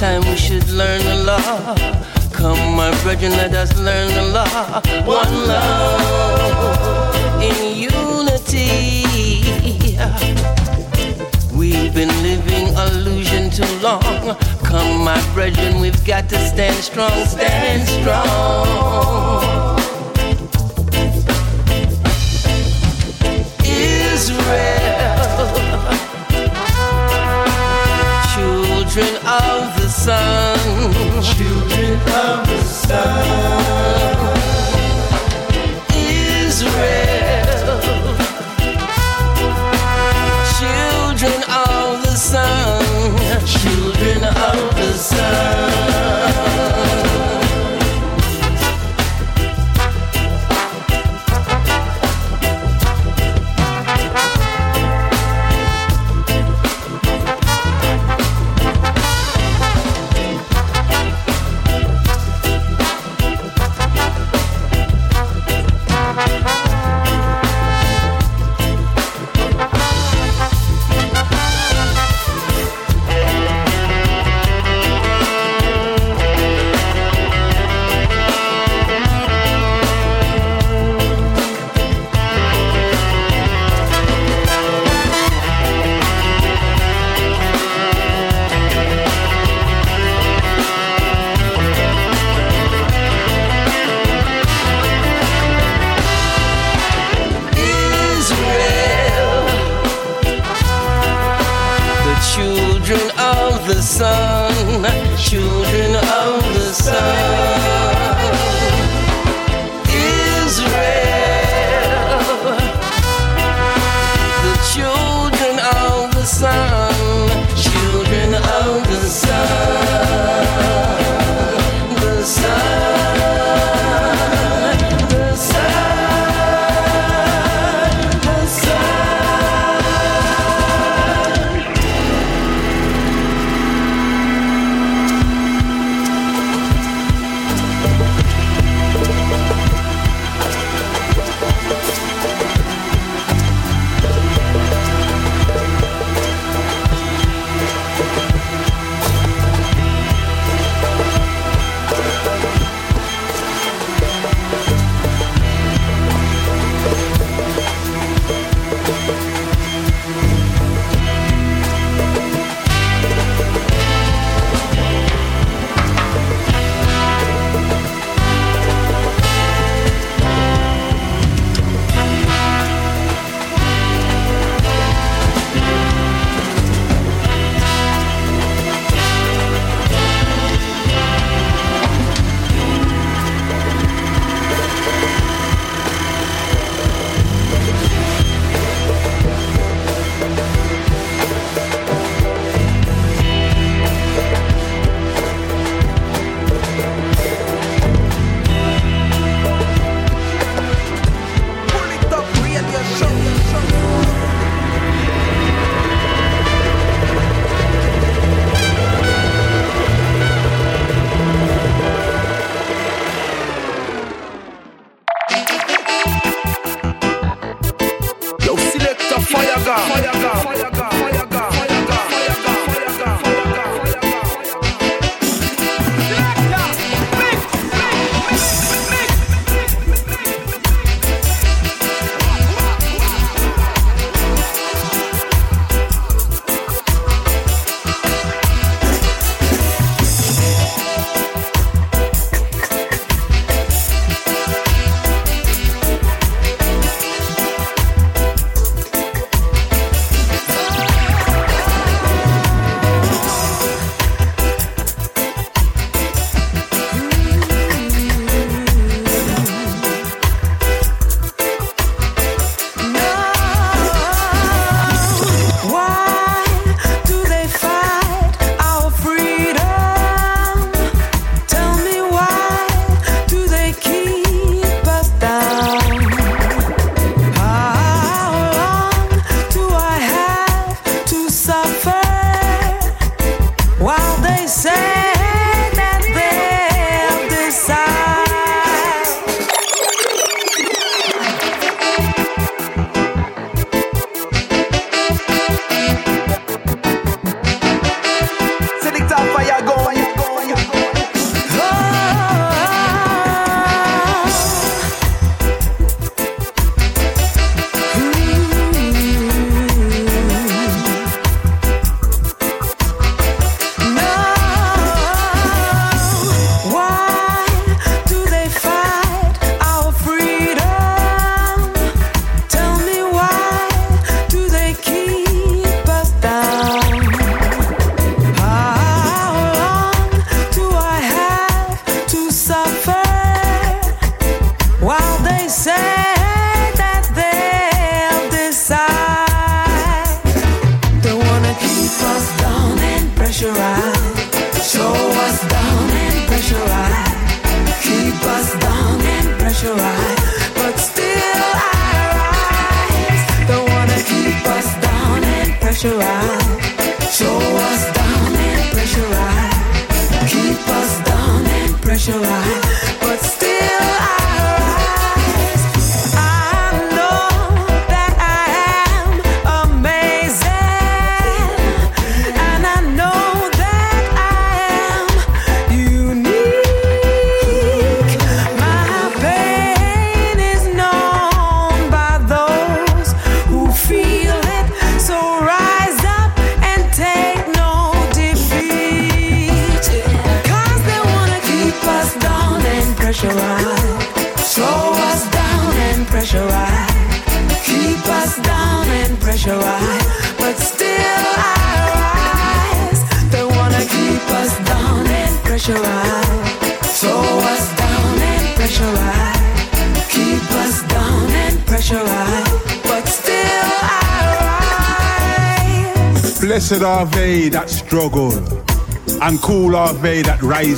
Time we should learn the law. Come, my brethren, let us learn the law. One love in unity. We've been living illusion too long. Come, my brethren, we've got to stand strong, stand strong. Israel, children of sun, children of the sun. Israel, children of the sun, children of the sun.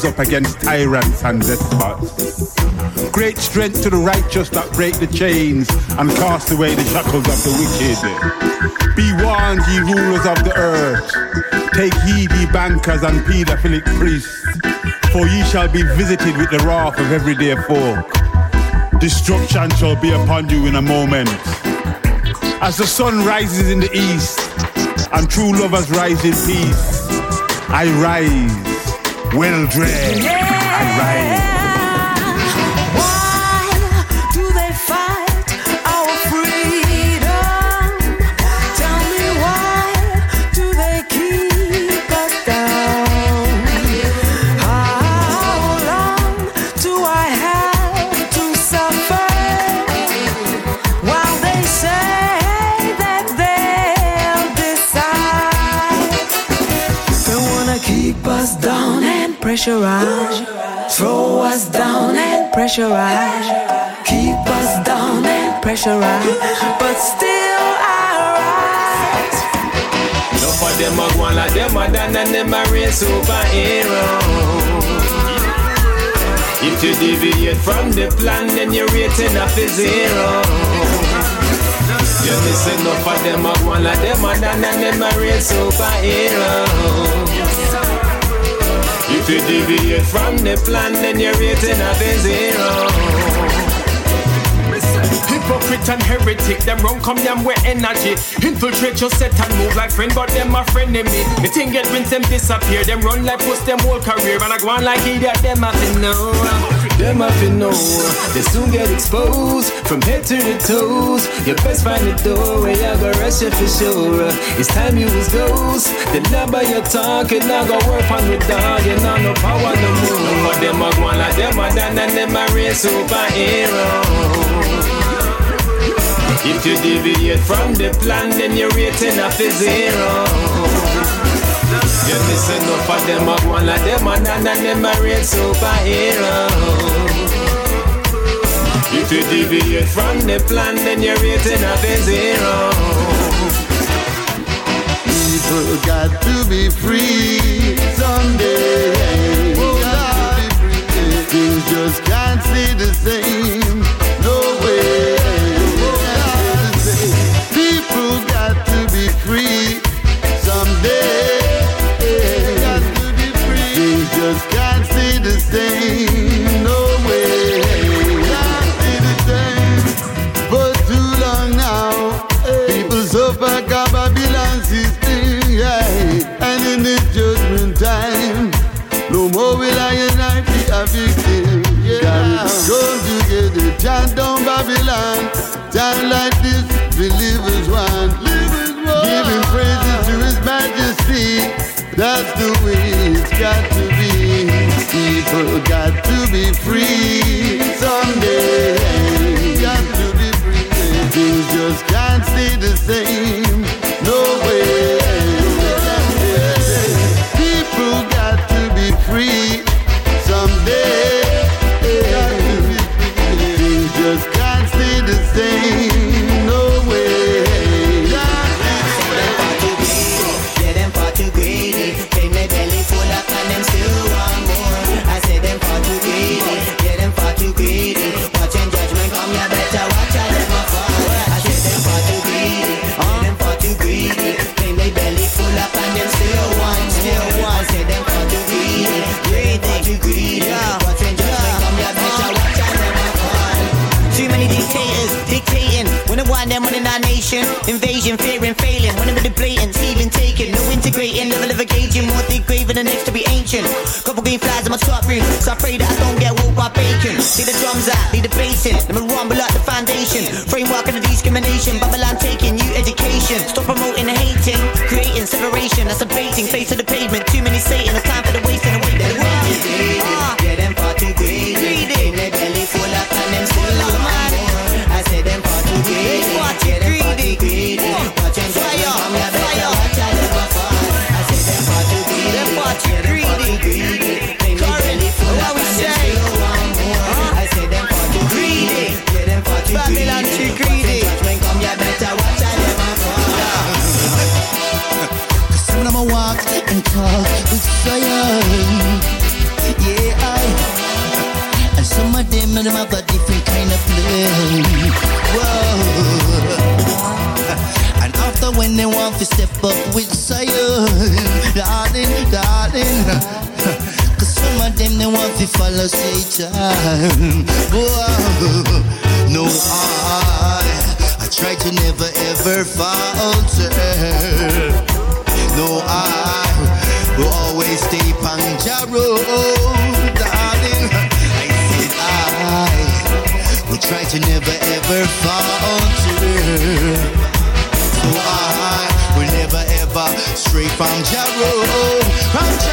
Rise up against tyrants and despots. Great strength to the righteous that break the chains and cast away the shackles of the wicked. Be warned, ye rulers of the earth. Take heed, ye bankers and pedophilic priests, for ye shall be visited with the wrath of everyday folk. Destruction shall be upon you in a moment. As the sun rises in the east, and true lovers rise in peace, I rise, well dressed, I rise. Why pressurize. Keep us down and pressurize. But still I rise. Enough of them a go like them a done and them a real superhero. If you deviate from the plan, then your rating up is zero. You miss enough of them a go like them a done and them a real superhero. If you deviate from the plan, then your rating is zero. hypocrite and heretic. Them run come them with energy. Infiltrate your set and move like friend, but them my friend me. The thing get rinse them disappear. Them run like post them whole career. And I go on like idiot, them to know. Them have to know. They soon get exposed from head to the toes. You best find the door where you go rush it for sure. It's time you was ghost. The number you talking, I go work on the dog. You know no power no move. But them a go like them a done and them a real superhero. If you deviate from the plan, then you're rating up a zero. You missing up for them a go on like them a done and them a real superhero. If you deviate from the plan, then you're rating up a zero. People got to be free someday. Things just can't stay the same. No That's the way it's got to got to be free so I pray that I don't get woke by bacon. See the drums out, lead the bass in, let me rumble like the foundation. Framework of the discrimination, Babylon taking new education. Stop promoting the hating, creating separation, that's a baiting. Face of the pavement, too many Satan, to Satan. Whoa. No, I, I try to never ever falter. No, I will always stay road, darling. I said I will try to never ever falter. So I will never ever stray from your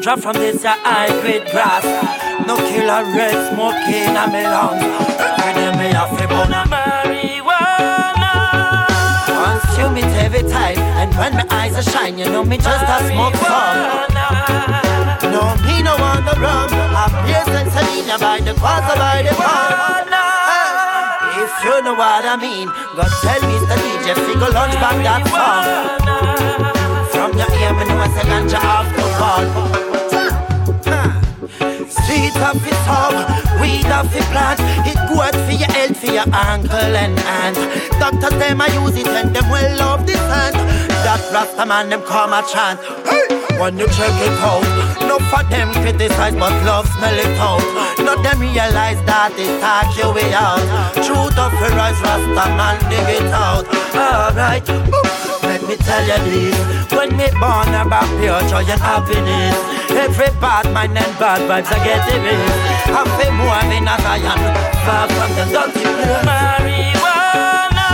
Drop from this high grade grass. No killer red smoking a me lungs. Where them me a burn marijuana. Consume it every time, and when my eyes are shine, you know me just a smoke some. No me no want the rum. I blaze and Selena by the quarter by the pound. If you know what I mean, go tell Mr. DJ figure launch back that song. From your ear, me know I say ganja off the wall. Sweet of it tongue, weed of it plant. It good for your health, for your ankle and hand. Doctors them I use it and them well love this hand. That Rasta man them come a chant. Hey! When you check it out, no for them criticize but love smell it out. Not them realize that it talk your way out. Truth of the rise, Rasta man dig it out. alright. Me tell you this. When me born about pure joy and happiness. Every bad mind and bad vibes I get it. I feel more in a Zion. Far from the dirty place. Marijuana.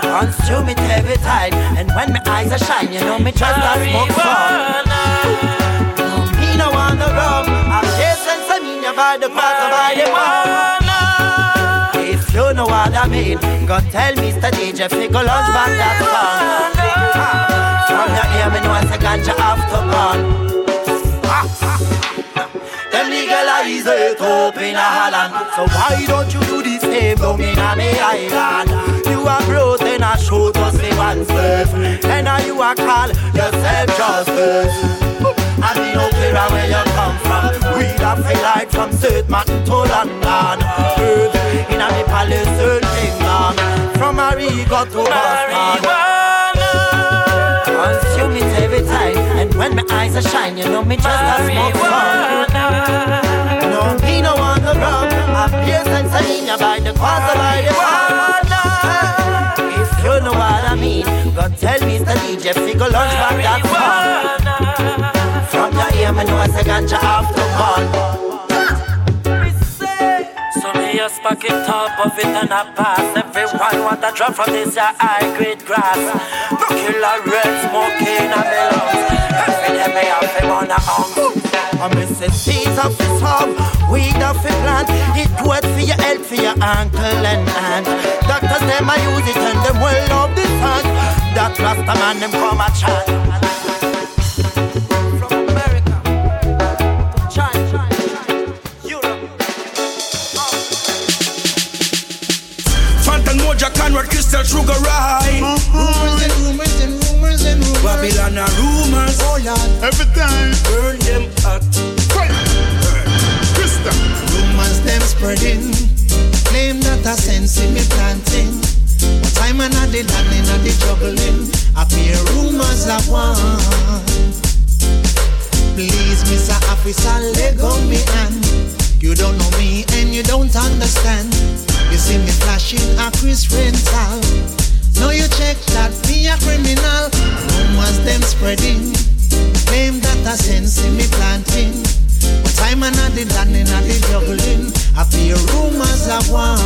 Consume it every time. And when my eyes are shine, you know me just a smoke fun. Me no want the rum. I chase and some in your the cross by the one. You know what I mean, go tell Mr. DJ fi go launch back that song. Ah. From your ear, me know it's a ganja after burn. Ah. Them legalize it up in a Holland So why don't you do the same down in me island You are brought in a show to say one step And now you are call yourself justice I mean no care where you come from. We have a light from St. Martin to London. Earth in a me palace and kingdom From Arigo to Boston. Consume it every time. And when my eyes are shine You know me just a smoke fun No, me no want to run I peers and Selena by the quarter by the one If you know what I mean Go tell Mr. DJ Figure lunch back that fun Your me know it's a ganja after ball So me just pack it up of it and I pass Everyone want a drop from this ya high grade grass No killer red smoking a me lungs Every day me have him on a hung I miss the seeds of the herb, weed of the plant. It good for your health, for your ankle and hand. Doctors them I use it and them well love the sun. That Rasta man them come a chant. Fantan Mojah Conrad Crystal Sugar Roy Rumors and rumors and rumors and rumors. Babylon are rumors Oh Lord. Every time. Burn them hot Krista. Rumors them spreading. Claim that I sense in me planting. But time and I did and in the juggling. Appear rumors of one. Please, Mr. Officer, let go me hand. You don't know me and you don't understand. You see me flashing a Chris rental. Now you check that me a criminal. Rumors them spreading. Claim that I sense in me planting. But time and I did and in the juggling. I feel rumors of one.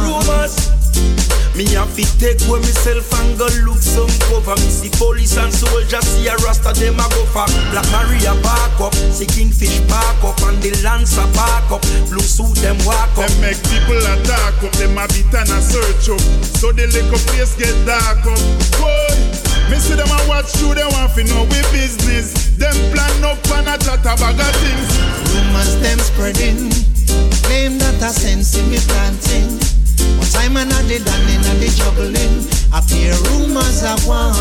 Rumors Me have to take with myself and go look some cover Me see police and soldiers see a rasta them a go for Black Maria park up, see Kingfish park up And the Lancer park up, blue suit them walk up Them make people attack up, them a beat and a search up. So the liquor place get dark up. Boy, me see them a watch through, they want to know we business. Them plan up and a chat a bag of things. Rumors them spreading. Claim that I sense in me planting. But time and I did and in the juggling. I fear rumors of one.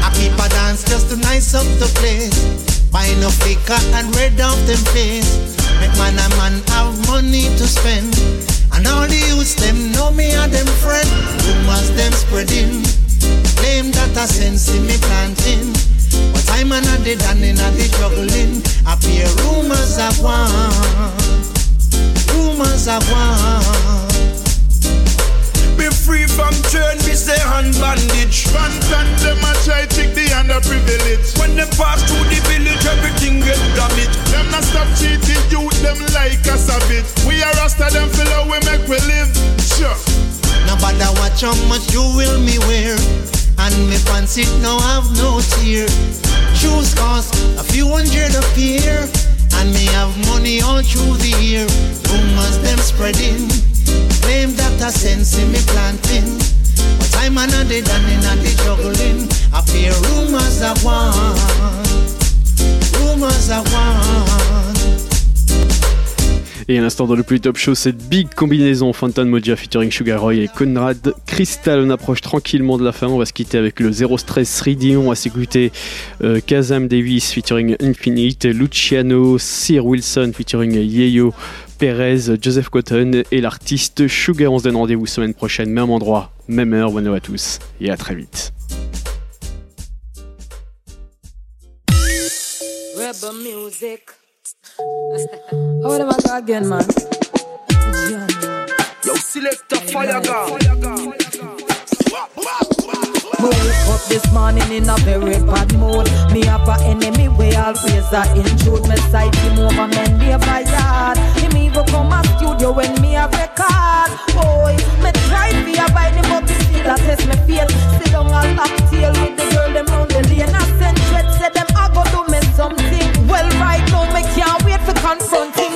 I keep a dance just to nice up the place. Buy no flicker and red off them face. Make man and man have money to spend. And all the youths them know me and them friend. Rumors them spreading. Claim that I sense in me planting. But time and I did and in the juggling. I fear rumors of one. Rumors of one. Be free from turn, me say hand bandage Fantan them a try take the underprivileged. When them pass through the village, everything get damaged Them not stop cheating youth, them like a savage. We are rasta them feel how we make we live. Sure. Nobody watch how much you will me wear. And me pants it now have no tear. Shoes cost a few hundred a pair. And me have money all through the year. Rumors them spreading. Claim that I sense in me planting. But I did and in the juggling. I fear rumors of one. Rumors of one. Et à l'instant dans le plus top show, cette big combinaison Phantom Moja featuring Sugar Roy et Conrad Crystal. On approche tranquillement de la fin. On va se quitter avec le Zero Stress 3D. On va s'écouter euh, Kazam Davis featuring Infinite, Luciano, Sir Wilson featuring Yeyo, Perez, Joseph Cotton et l'artiste Sugar. On se donne rendez-vous semaine prochaine, même endroit, même heure. Bonne à tous et à très vite. Oh, what am I talking, man? Yo, select the fire gun. Wake up this morning in a very bad mood. Me have a enemy way always a intrude. Me sight him over men day by yard. Him even come a studio when me a record. Boy, me try to avoid him but he still a test me feel. Sit down a lock tail with the girl them round the lane. Confronting.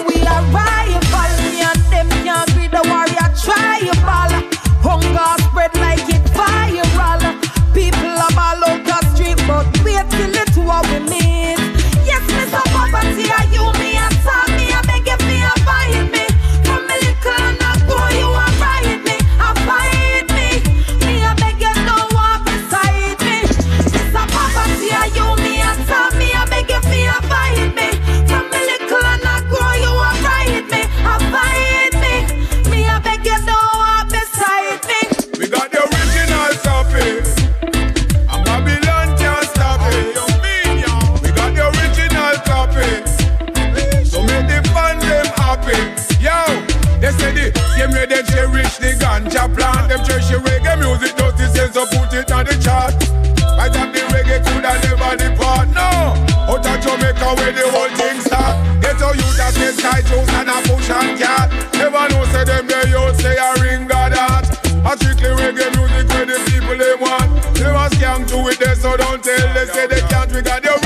Say them they youth say a ring God heart. A strictly reggae music where the people they want. They was scam to it there, so don't tell they say they can't. We got the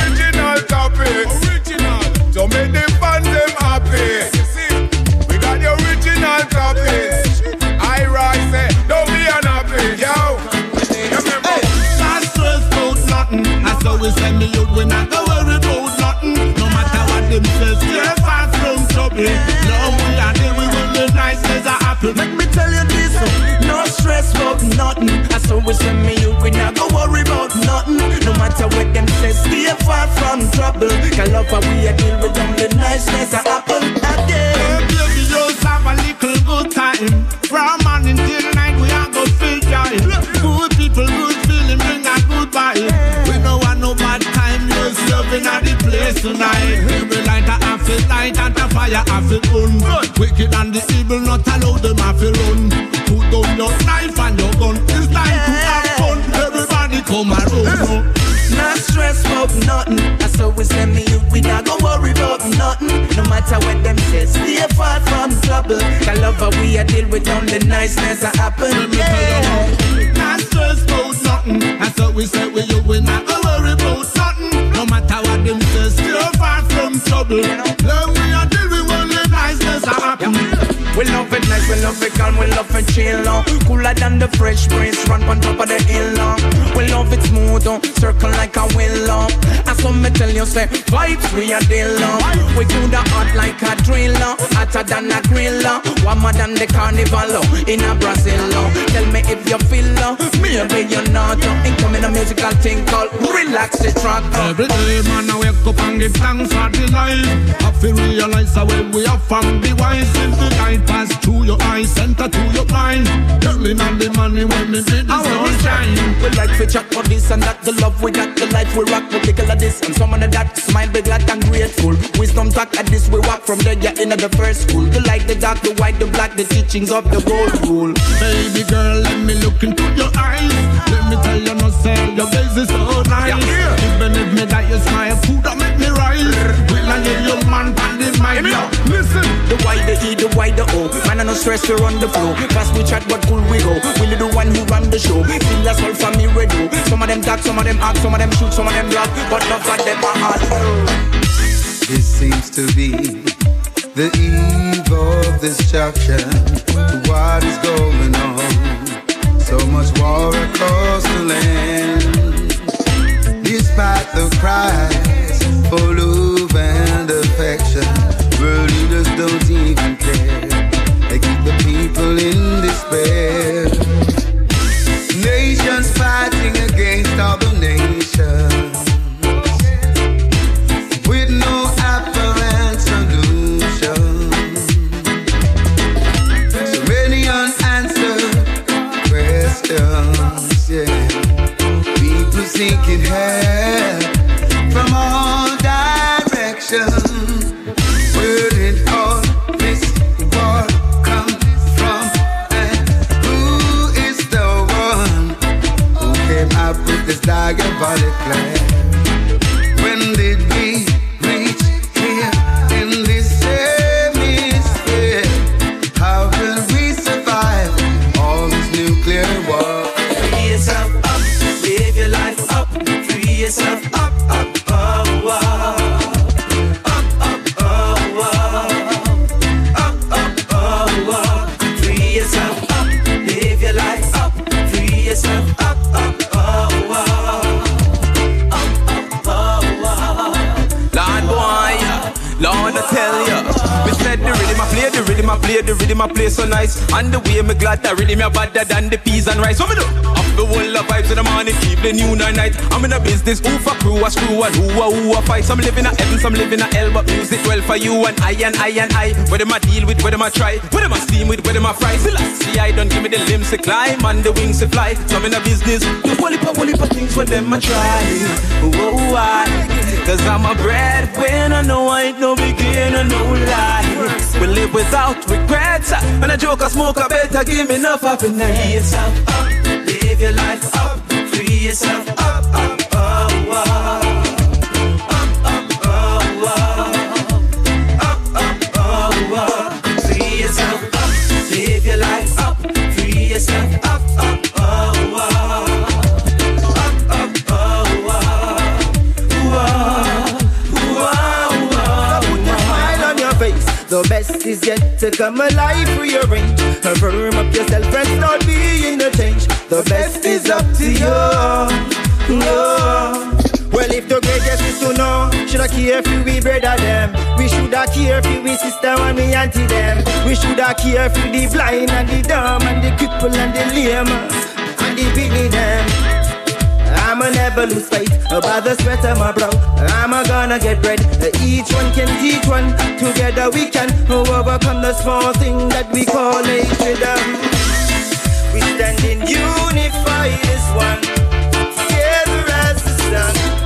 far from trouble. Cause love how we a deal with them, the niceness a happen again. Baby, just have a little good time. From morning till night, we are gonna feel joy. Good people, good feeling, bring a good vibe. We don't want no bad time, just serving at the place tonight. Every light I have to light and the fire I feel burn. Wicked and the evil, not allow them have to run. Put down your knife and your gun. Trouble. Cause love how we a deal with the niceness a happen. Yeah. Not stress nothing. I saw we say we you, we not worry about nothing. No matter what them say, stay far from trouble. Love We love it nice, we love it calm, we love it chill uh. Cooler than the fresh breeze, run on top of the hill uh. We love it smooth, uh, circle like a wheel uh. And some me tell you say, vibes we a deal. We do the art like a drill. Hotter than a grill. Warmer than the carnival. In a Brazil. Tell me if you feel. Maybe you're not uh. Incoming a musical thing called Relax the track. Every day, man, I wake up and give thanks for the life. I feel realize how well we are from the wise. If the light pass through your eyes, center to your mind. Girling on the money when me see the sunshine. We like to chat for this and that, the love we got, the life we rock, we tickle of this and some of that. Smile, be glad and grateful. Wisdom talk at this, we walk from there, yeah, in the first school. The light, the dark, the white, the black, the teachings of the gold rule. Baby girl, let me look into your eyes. Let me tell you, no say your face is so nice. Yeah, Even if me die, you smile, food that make me rise. Will I get your man pan the mind? Listen. The why the E, stress, we run the flow. Fast we chat, but cool we go. We the one who run the show. Still that's all for me, radio. Some of them talk, some of them act, some of them shoot, some of them block. But none of them are all. This seems to be the eve of destruction. What is going on? So much war across the land. Despite the cries for love and affection, world leaders don't even care. People in despair. Nations fighting against other nations with no apparent solution. So many unanswered questions, yeah. People seeking help this diabolic plan. When the rhythm I play so nice. And the way me glad that rhythm me better than the peas and rice. What me do? Up the whole of vibes in the morning, evening, noon and night. I'm in a business, who for crew, a screw, and who a who a fight. Some living a heaven, some living a hell, but music well for you and I and I and I. Where them I deal with, where them I try, where them I steam with, where them I fry. See, see, I don't give me the limbs to climb and the wings to fly. Some in a business, do whole heap of whole heap things for them I try. Whoa, why? Cause I'm a breadwinner, no I ain't no beginner, no lie. We live without regrets. When I joke, I smoke, I better give me enough happiness. Yourself up, live your life up, free yourself up, up, oh, oh. Up, up, oh, oh. Up, up, oh, oh. Free yourself up, up, free yourself up, up, oh, oh. Up, up, oh, oh. Whoa, Put a smile on your face. The best is yet to come alive rearrange. Firm up yourself and start being the change. The best is up to you. No. Well, if the greatest is to know, should I care for we brother them? We should have care for we sister and we auntie them. We should have care for the blind and the dumb and the cripple and the lame and the pity them. I'ma never lose faith about the sweat of my brow. I'ma gonna get bread. Each one can teach one. Together we can overcome the small thing that we call we standing unified as one, together as the sun.